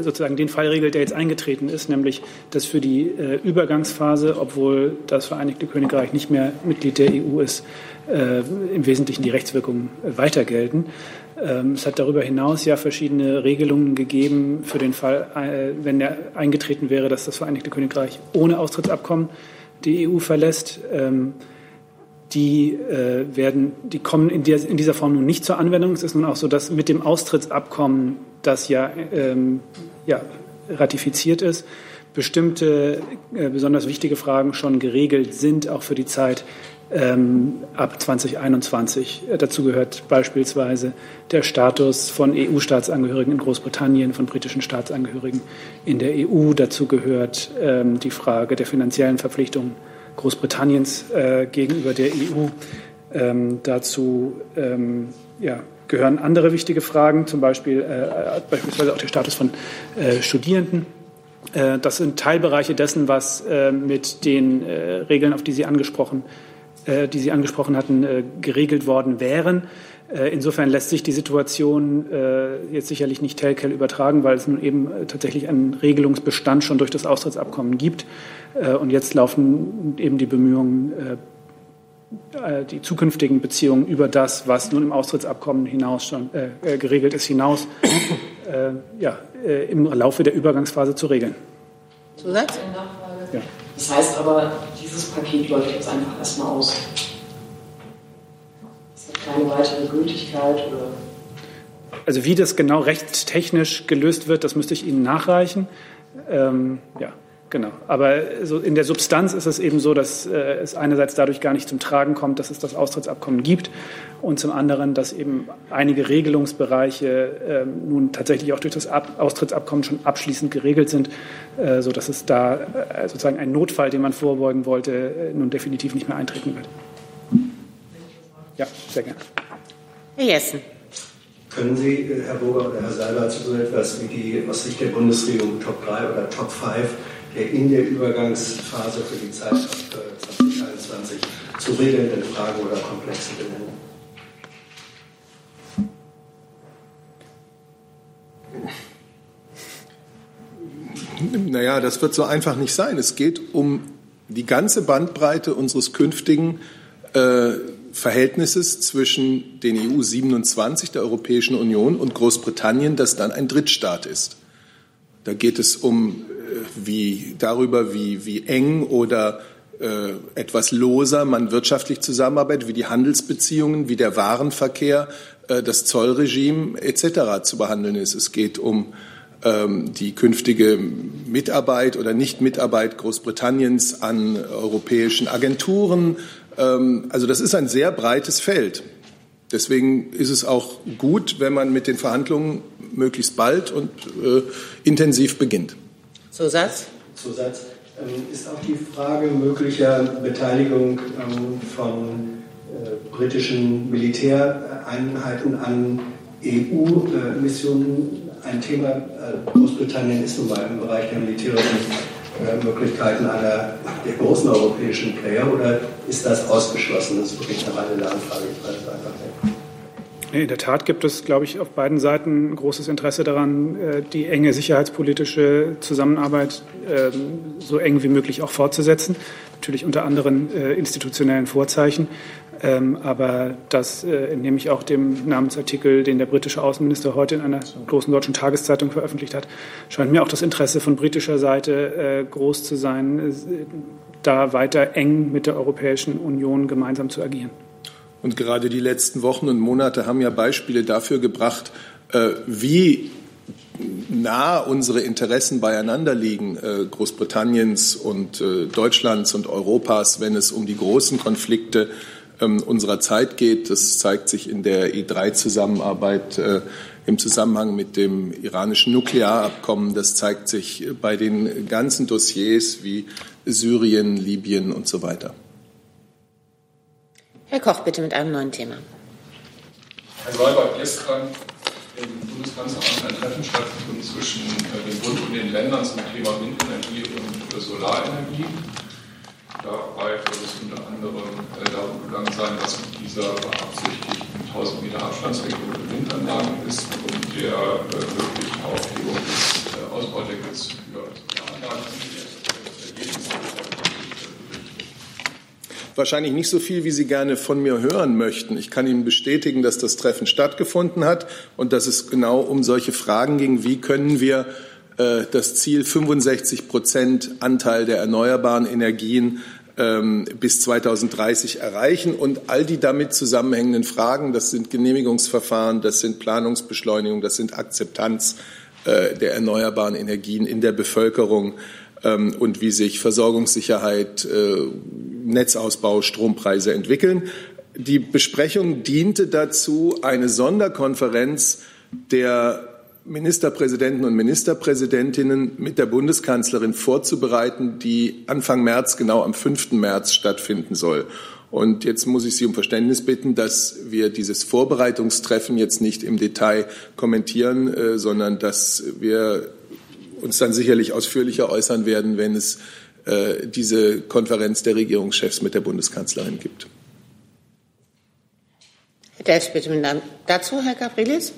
sozusagen den Fall regelt, der jetzt eingetreten ist, nämlich dass für die äh, Übergangsphase, obwohl das Vereinigte Königreich nicht mehr Mitglied der EU ist, äh, im Wesentlichen die Rechtswirkungen weiter gelten. Ähm, es hat darüber hinaus ja verschiedene Regelungen gegeben für den Fall, äh, wenn er eingetreten wäre, dass das Vereinigte Königreich ohne Austrittsabkommen die EU verlässt. Ähm, die äh, werden, die kommen in, dieser Form nun nicht zur Anwendung. Es ist nun auch so, dass mit dem Austrittsabkommen, das ja, ähm, ja ratifiziert ist, bestimmte äh, besonders wichtige Fragen schon geregelt sind, auch für die Zeit ähm, ab 2021. Äh, dazu gehört beispielsweise der Status von EU-Staatsangehörigen in Großbritannien, von britischen Staatsangehörigen in der EU. Dazu gehört ähm, die Frage der finanziellen Verpflichtungen Großbritanniens äh, gegenüber der EU. Ähm, dazu ähm, ja, gehören andere wichtige Fragen, zum Beispiel äh, beispielsweise auch der Status von äh, Studierenden. Äh, das sind Teilbereiche dessen, was äh, mit den äh, Regeln, auf die Sie angesprochen, die Sie angesprochen hatten, geregelt worden wären. Insofern lässt sich die Situation jetzt sicherlich nicht telkel übertragen, weil es nun eben tatsächlich einen Regelungsbestand schon durch das Austrittsabkommen gibt. Äh, und jetzt laufen eben die Bemühungen, äh, äh, die zukünftigen Beziehungen über das, was nun im Austrittsabkommen hinaus schon äh, geregelt ist, hinaus äh, ja, äh, im Laufe der Übergangsphase zu regeln. Zusatz? Ja. Das heißt aber, dieses Paket läuft jetzt einfach erstmal aus. Es hat keine weitere Gültigkeit oder. Also wie das genau rechtstechnisch gelöst wird, das müsste ich Ihnen nachreichen. Ähm, ja. Genau. Aber so in der Substanz ist es eben so, dass äh, es einerseits dadurch gar nicht zum Tragen kommt, dass es das Austrittsabkommen gibt und zum anderen, dass eben einige Regelungsbereiche äh, nun tatsächlich auch durch das Ab Austrittsabkommen schon abschließend geregelt sind, äh, sodass es da äh, sozusagen ein Notfall, den man vorbeugen wollte, äh, nun definitiv nicht mehr eintreten wird. Ja, sehr gerne. Herr Jessen. Können Sie, äh, Herr Burger oder Herr Seiler, zu so etwas wie die aus Sicht der Bundesregierung Top 3 oder Top 5 der in der Übergangsphase für die Zeit 2021 zu regelnden Fragen oder Komplexen benennen. Naja, das wird so einfach nicht sein. Es geht um die ganze Bandbreite unseres künftigen äh, Verhältnisses zwischen den EU 27 der Europäischen Union und Großbritannien, das dann ein Drittstaat ist. Da geht es um wie darüber, wie, wie eng oder äh, etwas loser man wirtschaftlich zusammenarbeitet, wie die Handelsbeziehungen, wie der Warenverkehr, äh, das Zollregime etc. zu behandeln ist. Es geht um ähm, die künftige Mitarbeit oder Nichtmitarbeit Großbritanniens an europäischen Agenturen. Ähm, also das ist ein sehr breites Feld. Deswegen ist es auch gut, wenn man mit den Verhandlungen möglichst bald und äh, intensiv beginnt. Zusatz? Zusatz. Ähm, ist auch die Frage möglicher Beteiligung ähm, von äh, britischen Militäreinheiten an EU-Missionen ein Thema. Äh, Großbritannien ist nun mal im Bereich der militärischen äh, Möglichkeiten einer der großen europäischen Player oder ist das ausgeschlossen? Das ist wirklich eine reine Lernfrage. Ich weiß einfach nicht. In der Tat gibt es, glaube ich, auf beiden Seiten großes Interesse daran, äh, die enge sicherheitspolitische Zusammenarbeit ähm, so eng wie möglich auch fortzusetzen. Natürlich unter anderen äh, institutionellen Vorzeichen. Ähm, aber das äh, entnehme ich auch dem Namensartikel, den der britische Außenminister heute in einer großen deutschen Tageszeitung veröffentlicht hat, scheint mir auch das Interesse von britischer Seite groß zu sein, da weiter eng mit der Europäischen Union gemeinsam zu agieren. Und gerade die letzten Wochen und Monate haben ja Beispiele dafür gebracht, äh, wie nah unsere Interessen beieinander liegen, äh, Großbritanniens und äh, Deutschlands und Europas, wenn es um die großen Konflikte ähm, unserer Zeit geht. Das zeigt sich in der E3-Zusammenarbeit im Zusammenhang mit dem iranischen Nuklearabkommen. Das zeigt sich bei den ganzen Dossiers wie Syrien, Libyen und so weiter. Herr Koch, bitte mit einem neuen Thema. Herr Seibert, gestern im Bundeskanzleramt ein Treffen stattgefunden zwischen äh, dem Bund und den Ländern zum Thema Windenergie und äh, Solarenergie. Dabei soll es unter anderem äh, darum gegangen sein, dass mit dieser beabsichtigten 1000 Meter Abstandsregelung für Windanlagen ist und der möglichen Aufhebung des Ausbaudeckels für Solaranlagen. Das Ergebnis wahrscheinlich nicht so viel, wie Sie gerne von mir hören möchten. Ich kann Ihnen bestätigen, dass das Treffen stattgefunden hat und dass es genau um solche Fragen ging, wie können wir äh, das Ziel 65 Prozent Anteil der erneuerbaren Energien ähm, bis 2030 erreichen und all die damit zusammenhängenden Fragen, das sind Genehmigungsverfahren, das sind Planungsbeschleunigung, das sind Akzeptanz äh, der erneuerbaren Energien in der Bevölkerung ähm, und wie sich Versorgungssicherheit, äh, Netzausbau, Strompreise entwickeln. Die Besprechung diente dazu, eine Sonderkonferenz der Ministerpräsidenten und Ministerpräsidentinnen mit der Bundeskanzlerin vorzubereiten, die Anfang März, genau am 5. März stattfinden soll. Und jetzt muss ich Sie um Verständnis bitten, dass wir dieses Vorbereitungstreffen jetzt nicht im Detail kommentieren, äh, sondern dass wir uns dann sicherlich ausführlicher äußern werden, wenn es äh, diese Konferenz der Regierungschefs mit der Bundeskanzlerin gibt. Herr Delfs, bitte mit dazu, Herr Gabrielis.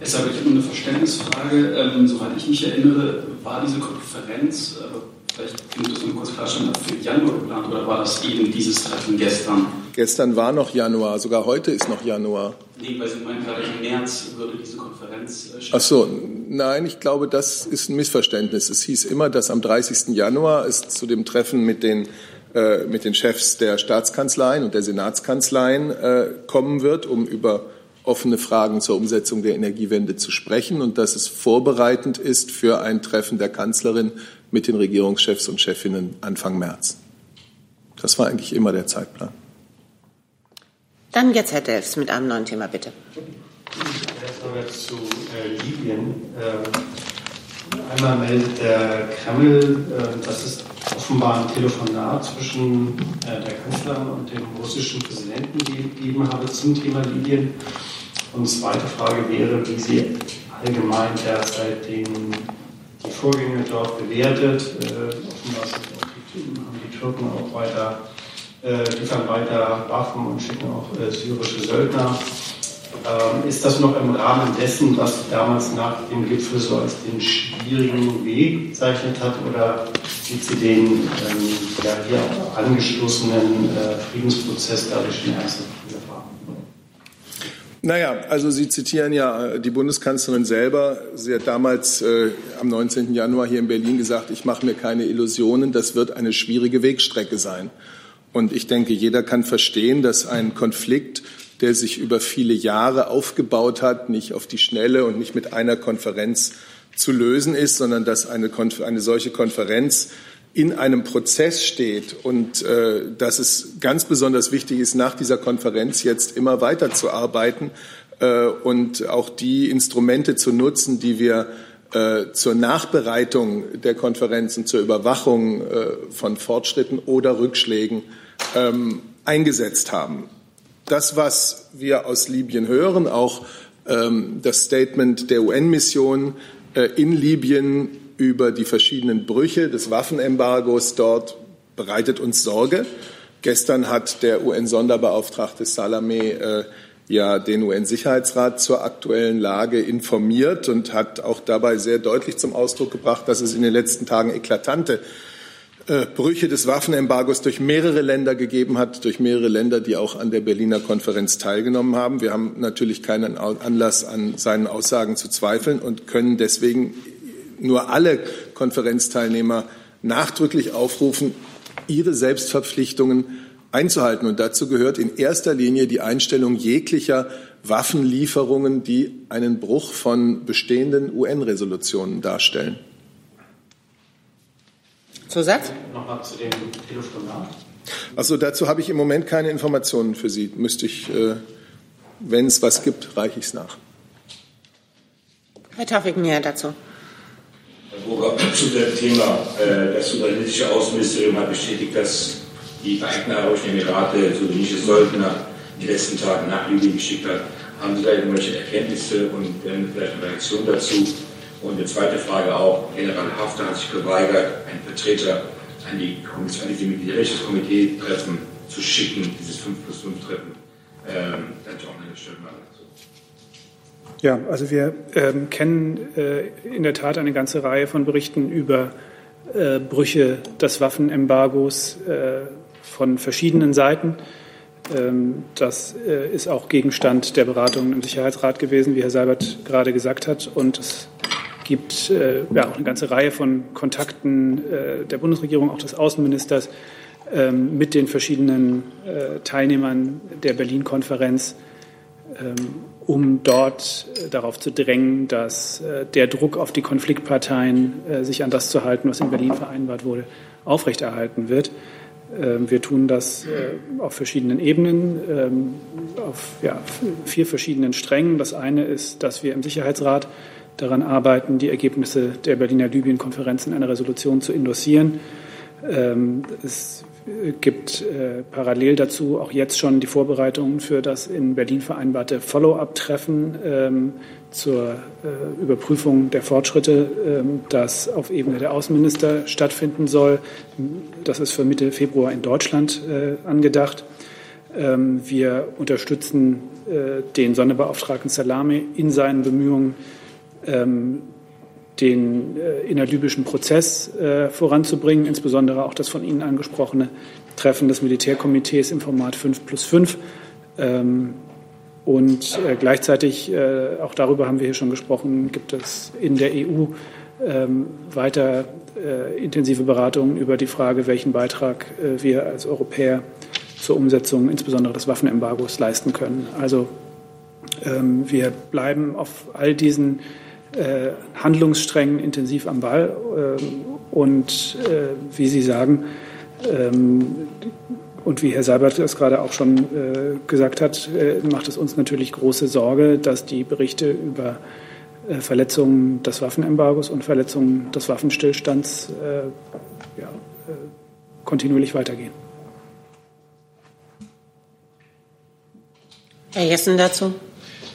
Deshalb habe ich immer eine Verständnisfrage. Ähm, soweit ich mich erinnere, war diese Konferenz, äh, vielleicht ihr das nur kurz klarstellen, für Januar geplant oder war das eben dieses Treffen gestern? Gestern war noch Januar, sogar heute ist noch Januar. Nee, weil Sie meinen gerade im März würde diese Konferenz äh, Ach so, nein, ich glaube, das ist ein Missverständnis. Es hieß immer, dass am 30. Januar es zu dem Treffen mit den äh, mit den Chefs der Staatskanzleien und der Senatskanzleien äh, kommen wird, um über offene Fragen zur Umsetzung der Energiewende zu sprechen und dass es vorbereitend ist für ein Treffen der Kanzlerin mit den Regierungschefs und Chefinnen Anfang März. Das war eigentlich immer der Zeitplan. Dann jetzt Herr Delfs mit einem neuen Thema, bitte. Jetzt zu äh, Libyen. Äh, einmal meldet der Kreml, äh, dass es offenbar ein Telefonat zwischen äh, der Kanzlerin und dem russischen Präsidenten gegeben habe zum Thema Libyen. Und zweite Frage wäre, wie Sie allgemein derzeit den, die Vorgänge dort bewertet. Äh, offenbar haben die Türken auch weiter äh, liefern weiter Waffen und schicken auch äh, syrische Söldner. Ähm, ist das noch im Rahmen dessen, was Sie damals nach dem Gipfel so als den schwierigen Weg bezeichnet hat, oder sieht sie den ähm, ja, hier angeschlossenen äh, Friedensprozess dadurch in Gefahr? Naja, also Sie zitieren ja äh, die Bundeskanzlerin selber. Sie hat damals äh, am 19. Januar hier in Berlin gesagt, ich mache mir keine Illusionen, das wird eine schwierige Wegstrecke sein. Und ich denke, jeder kann verstehen, dass ein Konflikt, der sich über viele Jahre aufgebaut hat, nicht auf die Schnelle und nicht mit einer Konferenz zu lösen ist, sondern dass eine, eine solche Konferenz in einem Prozess steht und äh, dass es ganz besonders wichtig ist, nach dieser Konferenz jetzt immer weiter zu arbeiten äh, und auch die Instrumente zu nutzen, die wir äh, zur Nachbereitung der Konferenzen, zur Überwachung äh, von Fortschritten oder Rückschlägen ähm, eingesetzt haben. Das, was wir aus Libyen hören, auch ähm, das Statement der UN-Mission äh, in Libyen über die verschiedenen Brüche des Waffenembargos dort bereitet uns Sorge. Gestern hat der UN-Sonderbeauftragte Salameh äh, ja den UN-Sicherheitsrat zur aktuellen Lage informiert und hat auch dabei sehr deutlich zum Ausdruck gebracht, dass es in den letzten Tagen eklatante äh, Brüche des Waffenembargos durch mehrere Länder gegeben hat, durch mehrere Länder, die auch an der Berliner Konferenz teilgenommen haben. Wir haben natürlich keinen Anlass, an seinen Aussagen zu zweifeln und können deswegen nur alle Konferenzteilnehmer nachdrücklich aufrufen, ihre Selbstverpflichtungen einzuhalten. Und dazu gehört in erster Linie die Einstellung jeglicher Waffenlieferungen, die einen Bruch von bestehenden UN-Resolutionen darstellen. Zusatz? Nochmal zu dem Telefonat. Also dazu habe ich im Moment keine Informationen für Sie. Müsste ich, äh, wenn es was gibt, reiche ich es nach. Herr Tafik mehr dazu. Burger, zu dem Thema, äh, das sudanesische Außenministerium hat bestätigt, dass die Vereinigten Arabischen Emirate sudanesische Söldner den letzten Tagen nach Libyen geschickt hat. Haben Sie da irgendwelche Erkenntnisse und vielleicht eine Reaktion dazu? Und eine zweite Frage auch, General Haftar hat sich geweigert, einen Vertreter an die, an die Gerechtigkeitskomitee-Treffen zu schicken, dieses 5 plus 5 Treffen. Ähm, dann auch eine Stellungnahme. Ja, also wir ähm, kennen äh, in der Tat eine ganze Reihe von Berichten über äh, Brüche des Waffenembargos äh, von verschiedenen Seiten. Ähm, das äh, ist auch Gegenstand der Beratungen im Sicherheitsrat gewesen, wie Herr Seibert gerade gesagt hat. Und es gibt äh, ja auch eine ganze Reihe von Kontakten äh, der Bundesregierung, auch des Außenministers, ähm, mit den verschiedenen Teilnehmern der Berlin-Konferenz, ähm, um dort äh, darauf zu drängen, dass äh, der Druck auf die Konfliktparteien, äh, sich an das zu halten, was in Berlin vereinbart wurde, aufrechterhalten wird. Ähm, wir tun das auf verschiedenen Ebenen, ähm, auf ja, vier verschiedenen Strängen. Das eine ist, dass wir im Sicherheitsrat daran arbeiten, die Ergebnisse der Berliner Libyen-Konferenz in einer Resolution zu endossieren. Ähm, es gibt äh, parallel dazu auch jetzt schon die Vorbereitungen für das in Berlin vereinbarte Follow-up-Treffen ähm, zur äh, Überprüfung der Fortschritte, ähm, das auf Ebene der Außenminister stattfinden soll. Das ist für Mitte Februar in Deutschland äh, angedacht. wir unterstützen den Sonderbeauftragten Salame in seinen Bemühungen, ähm, den äh, innerlibyschen Prozess äh, voranzubringen, insbesondere auch das von Ihnen angesprochene Treffen des Militärkomitees im Format 5 plus 5. Ähm, und äh, gleichzeitig, auch darüber haben wir hier schon gesprochen, gibt es in der EU ähm, weiter intensive Beratungen über die Frage, welchen Beitrag wir als Europäer zur Umsetzung insbesondere des Waffenembargos leisten können. Also ähm, wir bleiben auf all diesen äh, Handlungssträngen intensiv am Ball. Ähm, und äh, wie Sie sagen, ähm, und wie Herr Seibert das gerade auch schon äh, gesagt hat, macht es uns natürlich große Sorge, dass die Berichte über Verletzungen des Waffenembargos und Verletzungen des Waffenstillstands ja, kontinuierlich weitergehen. Herr Jessen dazu.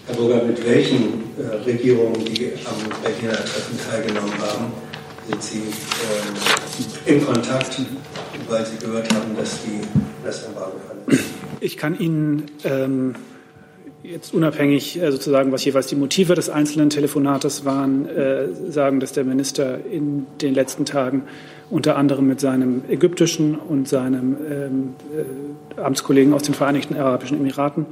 Herr Burger, mit welchen äh, Regierungen, die am Berliner Treffen teilgenommen haben, sind Sie äh, in Kontakt, weil Sie gehört haben, dass die das Embargo verletzen? Ich kann Ihnen ähm, jetzt unabhängig äh, sozusagen, was jeweils die Motive des einzelnen Telefonates waren, äh, sagen, dass der Minister in den letzten Tagen unter anderem mit seinem ägyptischen und seinem ähm, äh, Amtskollegen aus den Vereinigten Arabischen Emiraten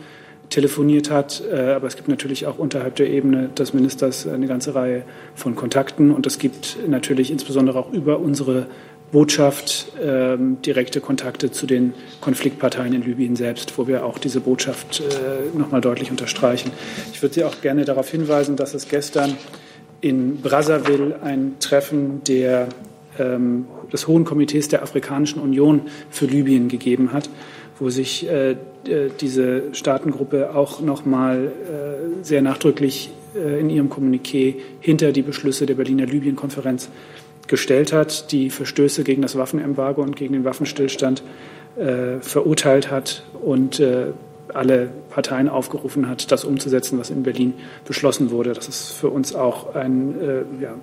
telefoniert hat. Äh, aber es gibt natürlich auch unterhalb der Ebene des Ministers eine ganze Reihe von Kontakten. Und es gibt natürlich insbesondere auch über unsere Botschaft ähm, direkte Kontakte zu den Konfliktparteien in Libyen selbst, wo wir auch diese Botschaft äh, noch mal deutlich unterstreichen. Ich würde Sie auch gerne darauf hinweisen, dass es gestern in Brazzaville ein Treffen der, ähm, des Hohen Komitees der Afrikanischen Union für Libyen gegeben hat wo sich äh, äh, diese Staatengruppe auch noch mal äh, sehr nachdrücklich äh, in ihrem Kommuniqué hinter die Beschlüsse der Berliner Libyen-Konferenz gestellt hat, die Verstöße gegen das Waffenembargo und gegen den Waffenstillstand äh, verurteilt hat und äh, alle Parteien aufgerufen hat, das umzusetzen, was in Berlin beschlossen wurde. Das ist für uns auch ein ja,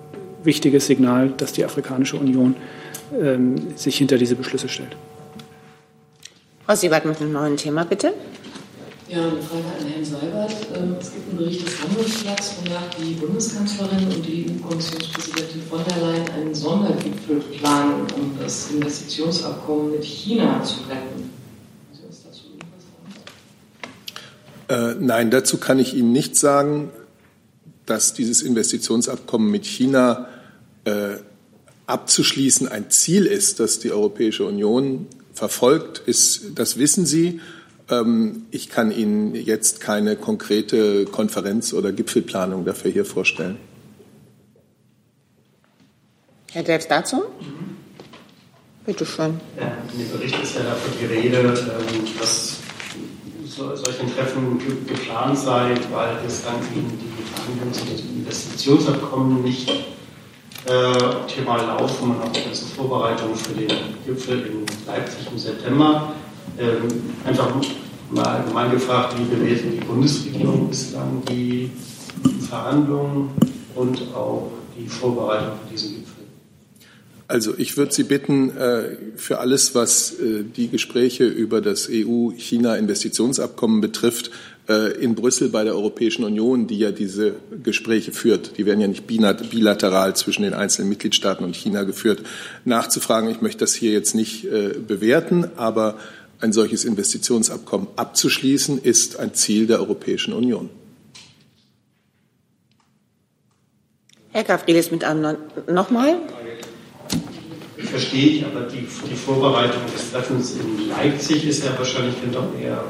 wichtiges Signal, dass die Afrikanische Union ähm, sich hinter diese Beschlüsse stellt. Frau Siebert mit einem neuen Thema, bitte. Ja, eine Frage an Herrn Seibert. Ähm, es gibt einen Bericht des Handelsblatts, wonach die Bundeskanzlerin und die EU-Kommissionspräsidentin von der Leyen einen Sondergipfel planen, um das Investitionsabkommen mit China zu retten. Äh, nein, dazu kann ich Ihnen nicht sagen, dass dieses Investitionsabkommen mit China äh, abzuschließen ein Ziel ist, das die Europäische Union verfolgt, ist, das wissen Sie. Ähm, ich kann Ihnen jetzt keine konkrete Konferenz oder Gipfelplanung dafür hier vorstellen. Herr Delfs dazu? Bitte schön. Ja, in dem Bericht ist ja davon die Rede, ähm, dass solchen Treffen geplant sei, weil es dann eben die Verhandlungen zu den Investitionsabkommen nicht optimal laufen und auch die ganzen Vorbereitungen für den Gipfel in Leipzig im September. Ähm, einfach mal allgemein gefragt, wie bewertet die Bundesregierung bislang die Verhandlungen und auch die Vorbereitung für diesen Gipfel? Also ich würde Sie bitten, äh, für alles, was äh, die Gespräche über das EU-China-Investitionsabkommen betrifft, äh, in Brüssel bei der Europäischen Union, die ja diese Gespräche führt, die werden ja nicht bilateral zwischen den einzelnen Mitgliedstaaten und China geführt, nachzufragen. Ich möchte das hier jetzt nicht bewerten, aber ein solches Investitionsabkommen abzuschließen, ist ein Ziel der Europäischen Union. Herr Gavrilis mit einem nochmal verstehe ich, aber die, die Vorbereitung des Treffens in Leipzig ist ja wahrscheinlich dann doch eher,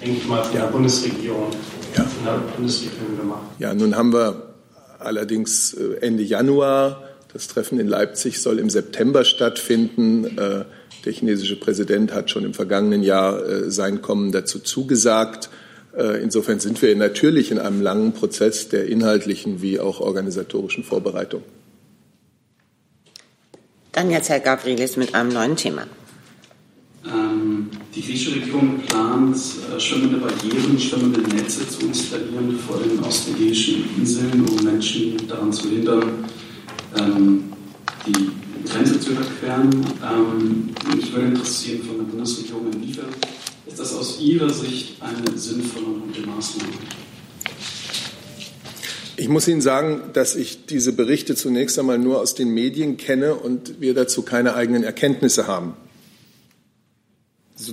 denke ich mal, von der Bundesregierung, ja. von der Bundesregierung gemacht. Ja, nun haben wir allerdings äh, Ende Januar. Das Treffen in Leipzig soll im September stattfinden. Äh, der chinesische Präsident hat schon im vergangenen Jahr äh, sein Kommen dazu zugesagt. Insofern sind wir natürlich in einem langen Prozess der inhaltlichen wie auch organisatorischen Vorbereitung. Dann jetzt Herr Gavrilis mit einem neuen Thema. Die griechische Regierung plant, äh, schwimmende Barrieren, schwimmende Netze zu installieren vor den ostägäischen Inseln, um Menschen daran zu hindern, ähm, die Grenze zu überqueren. Ähm, mich würde interessieren von der Bundesregierung, inwiefern ist das aus Ihrer Sicht eine sinnvolle und gute Maßnahme? Ich muss Ihnen sagen, dass ich diese Berichte zunächst einmal nur aus den Medien kenne und wir dazu keine eigenen Erkenntnisse haben.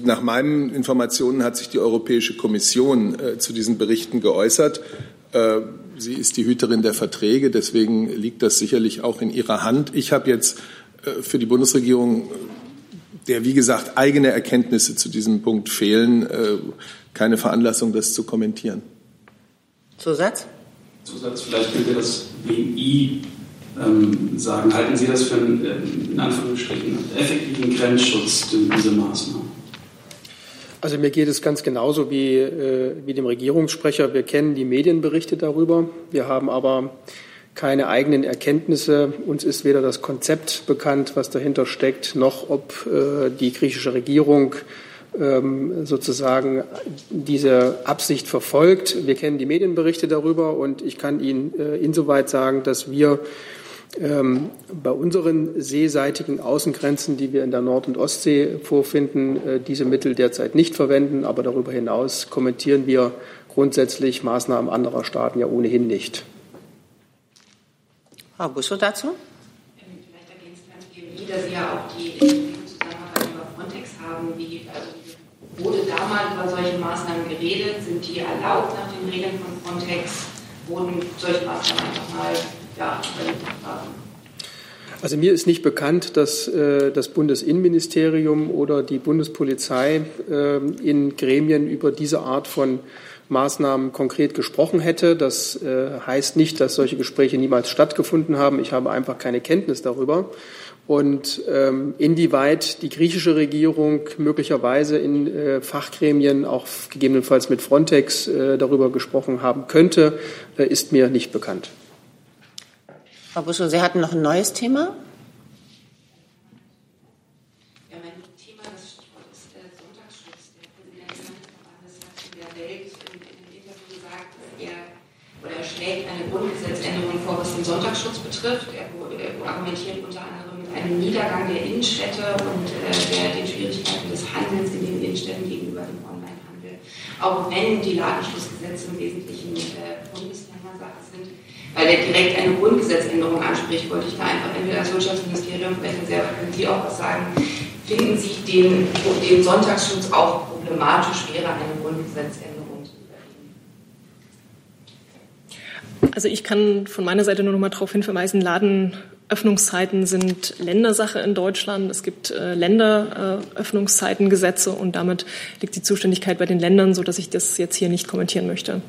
Nach meinen Informationen hat sich die Europäische Kommission äh, zu diesen Berichten geäußert. Äh, sie ist die Hüterin der Verträge, deswegen liegt das sicherlich auch in ihrer Hand. Ich habe jetzt äh, für die Bundesregierung, der wie gesagt eigene Erkenntnisse zu diesem Punkt fehlen, äh, keine Veranlassung, das zu kommentieren. Zusatz? Zusatz, vielleicht könnte das BMI ähm, sagen. Halten Sie das für einen, ähm, in Anführungsstrichen, effektiven Grenzschutz, diese Maßnahme? Also mir geht es ganz genauso wie, äh, wie dem Regierungssprecher. Wir kennen die Medienberichte darüber. Wir haben aber keine eigenen Erkenntnisse. Uns ist weder das Konzept bekannt, was dahinter steckt, noch ob äh, die griechische Regierung ähm, sozusagen diese Absicht verfolgt. Wir kennen die Medienberichte darüber und ich kann Ihnen äh, insoweit sagen, dass wir ähm, bei unseren seeseitigen Außengrenzen, die wir in der Nord- und Ostsee vorfinden, äh, diese Mittel derzeit nicht verwenden. Aber darüber hinaus kommentieren wir grundsätzlich Maßnahmen anderer Staaten ja ohnehin nicht. Frau Busso dazu? Vielleicht ergänzt Herrn Georgi, dass Sie ja auch die Zusammenarbeit über Frontex haben, wie also Wurde damals über solche Maßnahmen geredet? Sind die erlaubt nach den Regeln von Frontex? Wurden solche Maßnahmen einfach mal ja, also mir ist nicht bekannt, dass äh, das Bundesinnenministerium oder die Bundespolizei äh, in Gremien über diese Art von Maßnahmen konkret gesprochen hätte. Das äh, heißt nicht, dass solche Gespräche niemals stattgefunden haben. Ich habe einfach keine Kenntnis darüber und ähm, inwieweit die griechische Regierung möglicherweise in äh, Fachgremien, auch gegebenenfalls mit Frontex, äh, darüber gesprochen haben könnte, äh, ist mir nicht bekannt. Frau Busso, Sie hatten noch ein neues Thema? Sonntagsschutz. Den betrifft. Er, er argumentiert unter anderem einem Niedergang der Innenstädte und äh, der, den Schwierigkeiten des Handels in im Onlinehandel. Auch wenn die Ladenschlussgesetze im Wesentlichen äh, Bundesländersache sind, weil er direkt eine Grundgesetzänderung anspricht, wollte ich da einfach entweder als Wirtschaftsministerium, vielleicht selber können Sie auch was sagen, finden Sie den, den Sonntagsschutz auch problematisch wäre, eine Grundgesetzänderung zu übernehmen? Also ich kann von meiner Seite nur noch mal darauf hinverweisen, Ladenöffnungszeiten sind Ländersache in Deutschland. Es gibt äh, Länderöffnungszeitengesetze und damit liegt die Zuständigkeit bei den Ländern, sodass ich das jetzt hier nicht kommentieren möchte.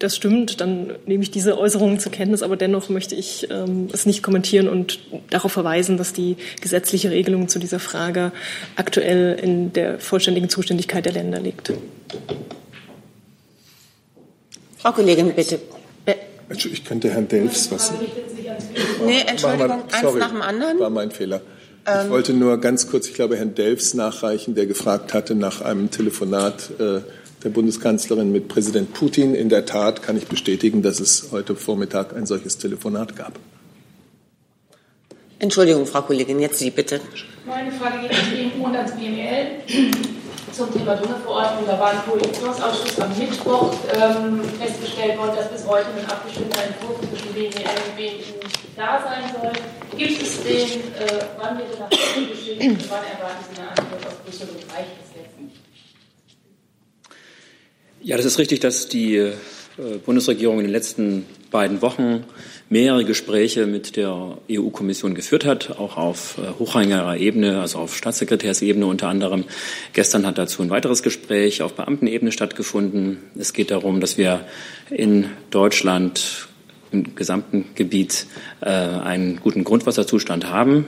Das stimmt, dann nehme ich diese Äußerungen zur Kenntnis, aber dennoch möchte ich ähm, es nicht kommentieren und darauf verweisen, dass die gesetzliche Regelung zu dieser Frage aktuell in der vollständigen Zuständigkeit der Länder liegt. Frau Kollegin, bitte. Äh, ich könnte Herrn Delfs was. Nee, Entschuldigung, eins nach dem anderen. War mein Fehler. Ich ähm, wollte nur ganz kurz, ich glaube, Herrn Delfs nachreichen, der gefragt hatte nach einem Telefonat äh, der Bundeskanzlerin mit Präsident Putin. In der Tat kann ich bestätigen, dass es heute Vormittag ein solches Telefonat gab. Entschuldigung, Frau Kollegin, jetzt Sie bitte. Meine Frage geht ans BMU und ans BML (clears throat) zum Thema Düngeverordnung. Da war im Koalitionsausschuss am Mittwoch ähm, festgestellt worden, dass bis heute ein abgestimmter Entwurf zwischen BML und BMU da sein soll. Gibt es den, äh, wann wird er nach Hause geschickt und wann erwarten Sie eine Antwort aus Brüssel und reicht es jetzt nicht? Ja, das ist richtig, dass die äh, Bundesregierung in den letzten beiden Wochen mehrere Gespräche mit der EU-Kommission geführt hat, auch auf äh, hochrangiger Ebene, also auf Staatssekretärsebene unter anderem. Gestern hat dazu ein weiteres Gespräch auf Beamtenebene stattgefunden. Es geht darum, dass wir in Deutschland im gesamten Gebiet äh, einen guten Grundwasserzustand haben.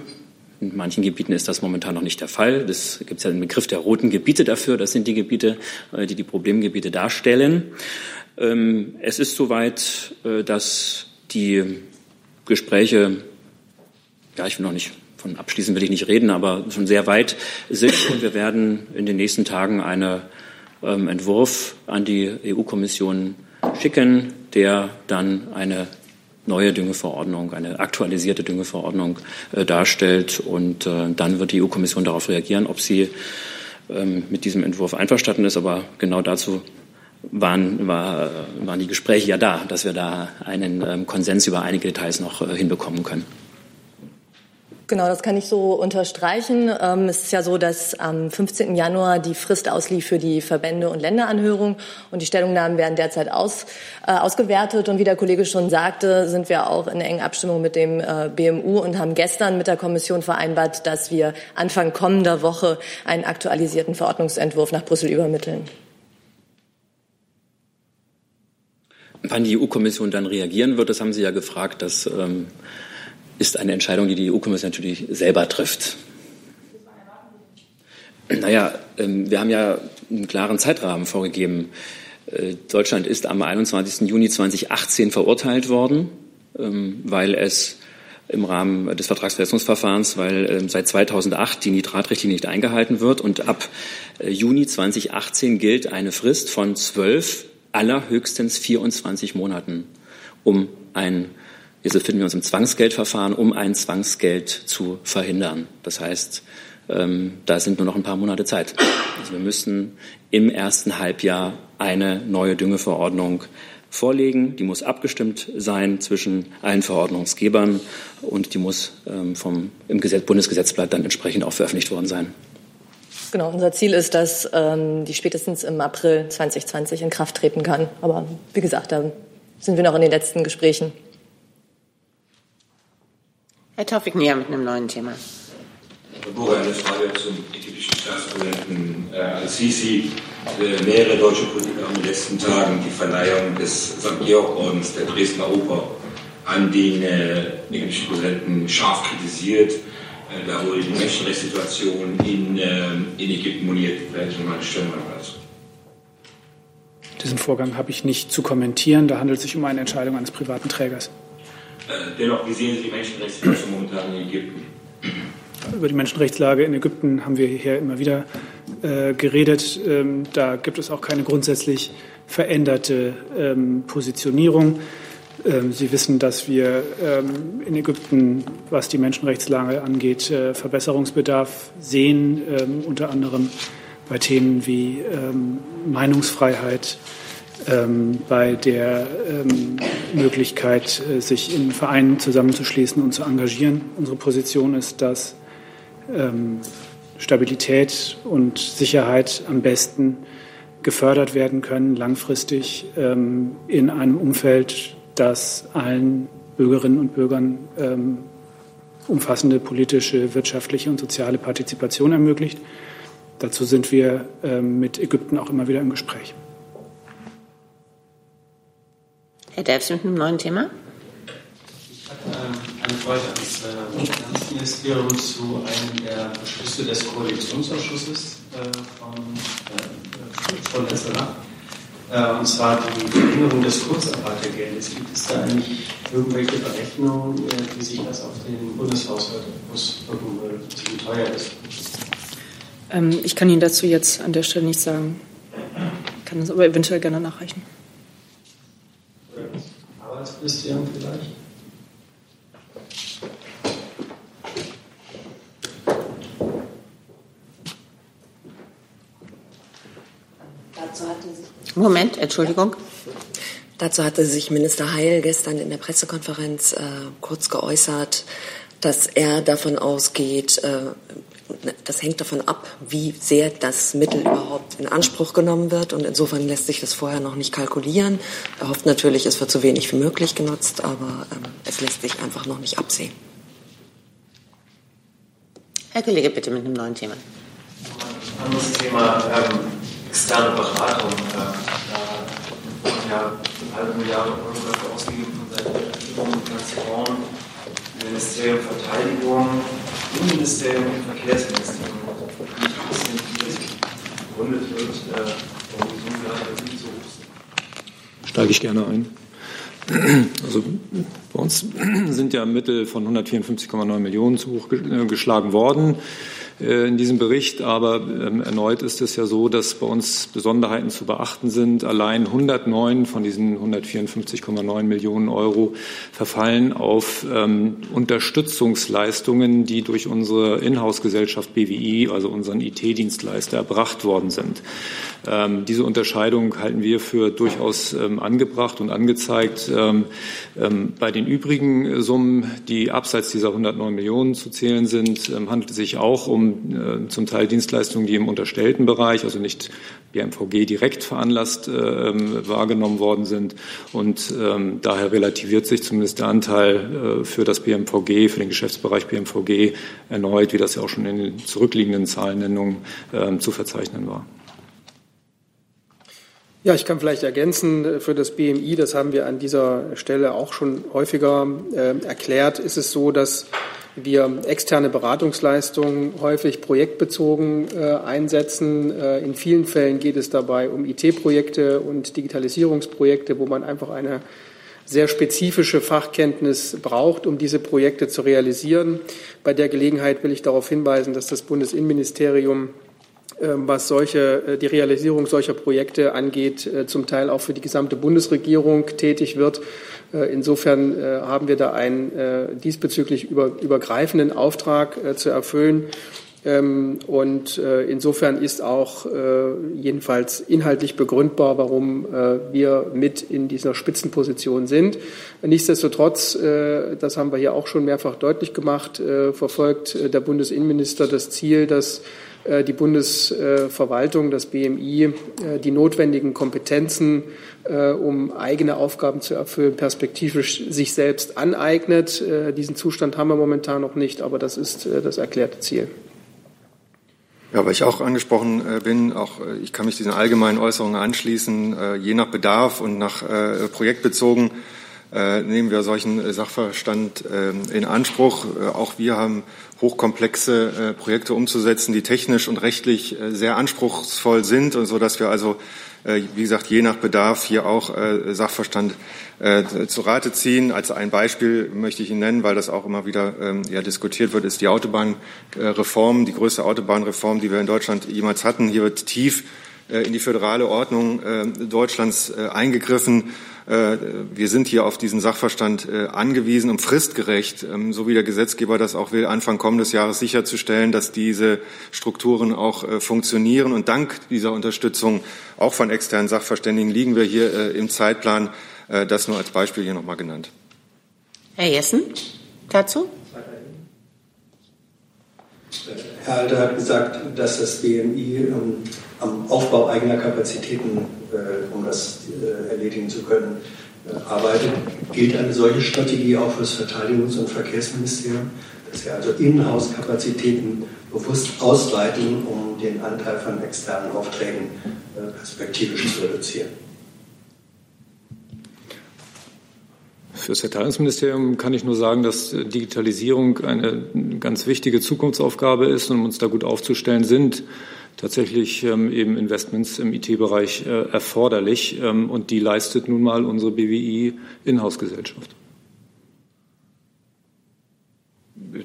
In manchen Gebieten ist das momentan noch nicht der Fall. Es gibt ja den Begriff der roten Gebiete dafür. Das sind die Gebiete, äh, die die Problemgebiete darstellen. Ähm, es ist soweit, äh, dass die Gespräche, ja, ich will noch nicht von abschließen will ich nicht reden, aber schon sehr weit sind. Und wir werden in den nächsten Tagen einen ähm, Entwurf an die EU-Kommission schicken, der dann eine neue Düngeverordnung, eine aktualisierte Düngeverordnung äh, darstellt. Und äh, dann wird die EU-Kommission darauf reagieren, ob sie ähm, mit diesem Entwurf einverstanden ist. Aber genau dazu waren, war, waren die Gespräche ja da, dass wir da einen ähm, Konsens über einige Details noch äh, hinbekommen können. Genau, das kann ich so unterstreichen. Ähm, es ist ja so, dass am 15. Januar die Frist auslief für die Verbände und Länderanhörung und die Stellungnahmen werden derzeit aus, äh, ausgewertet. Und wie der Kollege schon sagte, sind wir auch in engen Abstimmung mit dem äh, BMU und haben gestern mit der Kommission vereinbart, dass wir Anfang kommender Woche einen aktualisierten Verordnungsentwurf nach Brüssel übermitteln. Wann die EU-Kommission dann reagieren wird, das haben Sie ja gefragt, dass ähm, ist eine Entscheidung, die die EU-Kommission natürlich selber trifft. Naja, ähm, wir haben ja einen klaren Zeitrahmen vorgegeben. Äh, Deutschland ist am 21. Juni 2018 verurteilt worden, ähm, weil es im Rahmen des Vertragsverletzungsverfahrens, weil ähm, seit 2008 die Nitratrichtlinie nicht eingehalten wird und ab äh, Juni 2018 gilt eine Frist von zwölf, allerhöchstens 24 Monaten, um ein Jetzt befinden wir uns im Zwangsgeldverfahren, um ein Zwangsgeld zu verhindern. Das heißt, ähm, da sind nur noch ein paar Monate Zeit. Also wir müssen im ersten Halbjahr eine neue Düngeverordnung vorlegen. Die muss abgestimmt sein zwischen allen Verordnungsgebern und die muss ähm, vom, im Gesetz, Bundesgesetzblatt dann entsprechend auch veröffentlicht worden sein. Genau, unser Ziel ist, dass ähm, die spätestens im April 2020 in Kraft treten kann. Aber wie gesagt, da sind wir noch in den letzten Gesprächen. Herr Taufik näher mit einem neuen Thema. Herr Burger, eine Frage zum ägyptischen Staatspräsidenten äh, Al-Sisi. Äh, mehrere deutsche Politiker haben in den letzten Tagen die Verleihung des St. Georg-Ordens der Dresdner Oper an den äh, ägyptischen Präsidenten scharf kritisiert. Äh, da wurde die Menschenrechtssituation in, äh, in Ägypten moniert. Vielleicht mal eine Stellungnahme dazu. Diesen Vorgang habe ich nicht zu kommentieren. Da handelt es sich um eine Entscheidung eines privaten Trägers. Äh, dennoch, wie sehen Sie die Menschenrechtslage momentan in Ägypten? Über die Menschenrechtslage in Ägypten haben wir hier immer wieder äh, geredet. Ähm, da gibt es auch keine grundsätzlich veränderte ähm, Positionierung. Ähm, Sie wissen, dass wir ähm, in Ägypten, was die Menschenrechtslage angeht, äh, Verbesserungsbedarf sehen, ähm, unter anderem bei Themen wie Meinungsfreiheit, bei der Möglichkeit, äh, sich in Vereinen zusammenzuschließen und zu engagieren. Unsere Position ist, dass Stabilität und Sicherheit am besten gefördert werden können, langfristig in einem Umfeld, das allen Bürgerinnen und Bürgern ähm, umfassende politische, wirtschaftliche und soziale Partizipation ermöglicht. Dazu sind wir ähm, mit Ägypten auch immer wieder im Gespräch. Herr Delfs mit einem neuen Thema. Ich hatte ähm, eine Frage ans äh, Finanzministerium zu einem der Beschlüsse des Koalitionsausschusses äh, von, äh, von letzter Nacht äh, und zwar die Verringerung des Kurzarbeitergeldes. Gibt es da eigentlich irgendwelche Berechnungen, äh, wie sich das auf den Bundeshaushalt auswirken würde, wie teuer ist? Ähm, ich kann Ihnen dazu jetzt an der Stelle nichts sagen. Ich kann das aber eventuell gerne nachreichen. Vielleicht? Dazu hatte sich Moment, Entschuldigung. Dazu hatte sich Minister Heil gestern in der Pressekonferenz äh, kurz geäußert, dass er davon ausgeht, äh, das hängt davon ab, wie sehr das Mittel überhaupt in Anspruch genommen wird. Und insofern lässt sich das vorher noch nicht kalkulieren. Er hofft natürlich, es wird so wenig wie möglich genutzt, aber ähm, es lässt sich einfach noch nicht absehen. Herr Kollege, bitte mit einem neuen Thema. Ein anderes Thema. Ähm externe Beratung. Äh, da wurden ja eine halbe Milliarde Euro dafür ausgegeben von Seiten der Regierung, Transport, Ministerium Verteidigung, Innenministerium und Verkehrsministerium. Die jetzt begründet wird, äh, warum die Summen gerade nicht so hoch? Steige ich gerne ein. (clears throat) Also bei uns (clears throat) sind ja Mittel von 154,9 Millionen zu hoch geschlagen worden. Äh, in diesem Bericht. Aber ähm, erneut ist es ja so, dass bei uns Besonderheiten zu beachten sind. Allein 109 von diesen 154,9 Millionen Euro verfallen auf ähm, Unterstützungsleistungen, die durch unsere Inhouse-Gesellschaft BWI, also unseren IT-Dienstleister, erbracht worden sind. Ähm, diese Unterscheidung halten wir für durchaus ähm, angebracht und angezeigt. Ähm, bei den übrigen Summen, die abseits dieser 109 Millionen zu zählen sind, handelt es sich auch um äh, zum Teil Dienstleistungen, die im unterstellten Bereich, also nicht BMVG direkt veranlasst äh, wahrgenommen worden sind. Und daher relativiert sich zumindest der Anteil äh, für das BMVG, für den Geschäftsbereich BMVG erneut, wie das ja auch schon in den zurückliegenden Zahlennennungen zu verzeichnen war. Ja, ich kann vielleicht ergänzen äh, für das BMI, das haben wir an dieser Stelle auch schon häufiger äh, erklärt, ist es so, dass wir externe Beratungsleistungen häufig projektbezogen äh, einsetzen. Äh, in vielen Fällen geht es dabei um IT-Projekte und Digitalisierungsprojekte, wo man einfach eine sehr spezifische Fachkenntnis braucht, um diese Projekte zu realisieren. Bei der Gelegenheit will ich darauf hinweisen, dass das Bundesinnenministerium was solche, äh, die Realisierung solcher Projekte angeht, äh, zum Teil auch für die gesamte Bundesregierung tätig wird. Äh, insofern haben wir da einen diesbezüglich übergreifenden Auftrag zu erfüllen. Ähm, und insofern ist auch jedenfalls inhaltlich begründbar, warum wir mit in dieser Spitzenposition sind. Nichtsdestotrotz, das haben wir hier auch schon mehrfach deutlich gemacht, verfolgt der Bundesinnenminister das Ziel, dass äh, die Bundesverwaltung, das BMI, äh, die notwendigen Kompetenzen, äh, um eigene Aufgaben zu erfüllen, perspektivisch sich selbst aneignet. Diesen Zustand haben wir momentan noch nicht, aber das ist das erklärte Ziel. Ja, weil ich auch angesprochen bin, auch ich kann mich diesen allgemeinen Äußerungen anschließen, je nach Bedarf und nach projektbezogen nehmen wir solchen Sachverstand in Anspruch. Auch wir haben hochkomplexe äh, Projekte umzusetzen, die technisch und rechtlich äh, sehr anspruchsvoll sind und so, dass wir also, äh, wie gesagt, je nach Bedarf hier auch äh, Sachverstand äh, zu Rate ziehen. Als ein Beispiel möchte ich Ihnen nennen, weil das auch immer wieder ähm, ja, diskutiert wird, ist die Autobahnreform, die größte Autobahnreform, die wir in Deutschland jemals hatten. Hier wird tief in die föderale Ordnung Deutschlands eingegriffen. Wir sind hier auf diesen Sachverstand angewiesen, um fristgerecht, ähm, so wie der Gesetzgeber das auch will, Anfang kommendes Jahres sicherzustellen, dass diese Strukturen auch funktionieren. Und dank dieser Unterstützung auch von externen Sachverständigen liegen wir hier im Zeitplan. Das nur als Beispiel hier nochmal genannt. Herr Jessen, dazu? Herr Alter hat gesagt, dass das BMI ähm, am Aufbau eigener Kapazitäten, äh, um das äh, erledigen zu können, äh, arbeitet. Gilt eine solche Strategie auch für das Verteidigungs- und Verkehrsministerium, dass wir also Inhouse-Kapazitäten bewusst ausweiten, um den Anteil von externen Aufträgen äh, perspektivisch zu reduzieren? Für das Verteidigungsministerium kann ich nur sagen, dass Digitalisierung eine ganz wichtige Zukunftsaufgabe ist und um uns da gut aufzustellen sind tatsächlich ähm, eben Investments im IT-Bereich äh, erforderlich ähm, und die leistet nun mal unsere BWI Inhouse-Gesellschaft.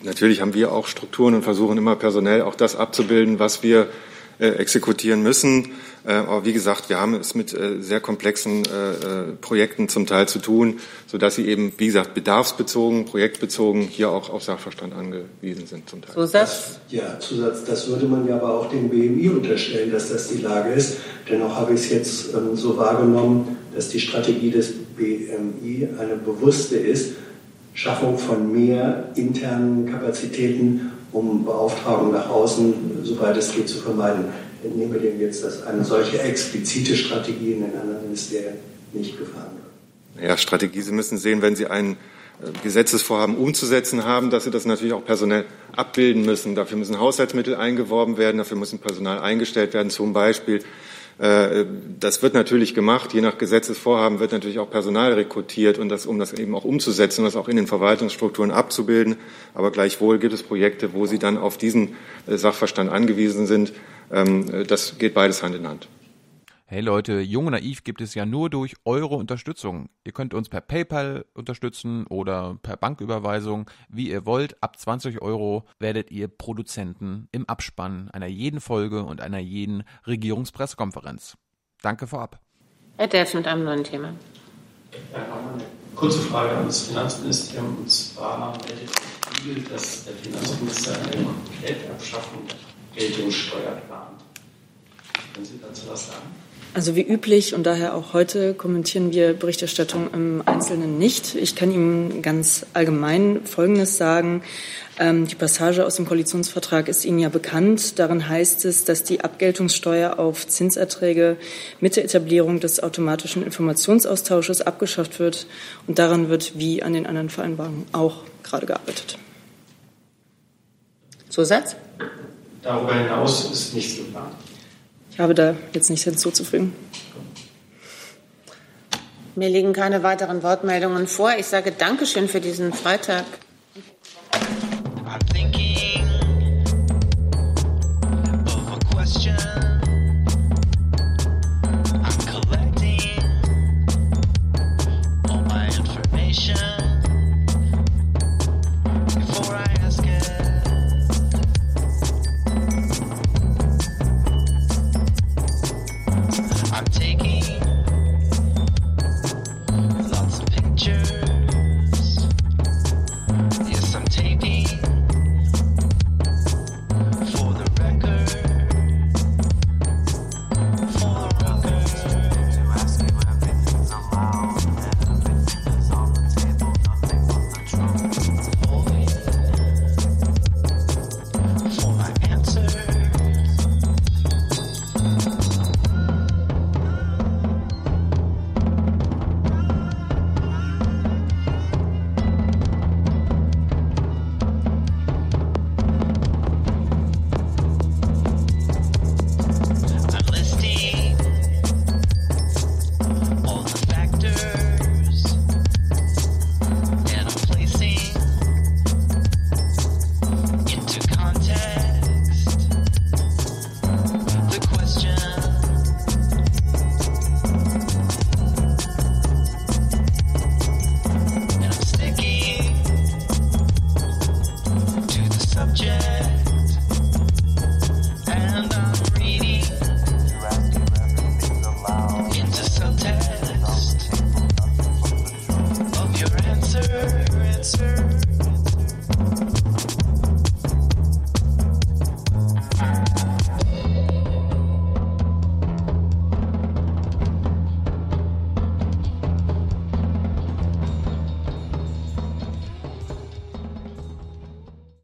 Natürlich haben wir auch Strukturen und versuchen immer personell auch das abzubilden, was wir äh, exekutieren müssen. Äh, aber wie gesagt, wir haben es mit äh, sehr komplexen Projekten zum Teil zu tun, sodass sie eben, wie gesagt, bedarfsbezogen, projektbezogen hier auch auf Sachverstand angewiesen sind zum Teil. Zusatz? Ja, Zusatz. Das würde man ja aber auch dem BMI unterstellen, dass das die Lage ist. Dennoch habe ich es jetzt ähm, so wahrgenommen, dass die Strategie des BMI eine bewusste ist, Schaffung von mehr internen Kapazitäten um Beauftragung nach außen, soweit es geht, zu vermeiden. Entnehmen wir dem jetzt, dass eine solche explizite Strategie in den anderen Ministerien nicht gefahren wird? Ja, Strategie. Sie müssen sehen, wenn Sie ein äh, Gesetzesvorhaben umzusetzen haben, dass Sie das natürlich auch personell abbilden müssen. Dafür müssen Haushaltsmittel eingeworben werden, dafür müssen Personal eingestellt werden, zum Beispiel das wird natürlich gemacht. Je nach Gesetzesvorhaben wird natürlich auch Personal rekrutiert, und das, um das eben auch umzusetzen das auch in den Verwaltungsstrukturen abzubilden. Aber gleichwohl gibt es Projekte, wo sie dann auf diesen äh, Sachverstand angewiesen sind. Ähm, das geht beides Hand in Hand. Hey Leute, Jung und Naiv gibt es ja nur durch eure Unterstützung. Ihr könnt uns per PayPal unterstützen oder per Banküberweisung, wie ihr wollt. Ab 20 Euro werdet ihr Produzenten im Abspann einer jeden Folge und einer jeden Regierungspressekonferenz. Danke vorab. Herr Delf mit einem neuen Thema. Ja, eine kurze Frage an das Finanzministerium. Und zwar dass der Finanzminister eine Komplettabschaffung der Geltungssteuer plant. Können Sie dazu was sagen? Also wie üblich und daher auch heute kommentieren wir Berichterstattung im Einzelnen nicht. Ich kann Ihnen ganz allgemein Folgendes sagen. Ähm, die Passage aus dem Koalitionsvertrag ist Ihnen ja bekannt. Darin heißt es, dass die Abgeltungssteuer auf Zinserträge mit der Etablierung des automatischen Informationsaustausches abgeschafft wird. Und daran wird wie an den anderen Vereinbarungen auch gerade gearbeitet. Zusatz? Darüber hinaus ist nichts geplant. Ich habe da jetzt nichts hinzuzufügen. Mir liegen keine weiteren Wortmeldungen vor. Ich sage Dankeschön für diesen Freitag.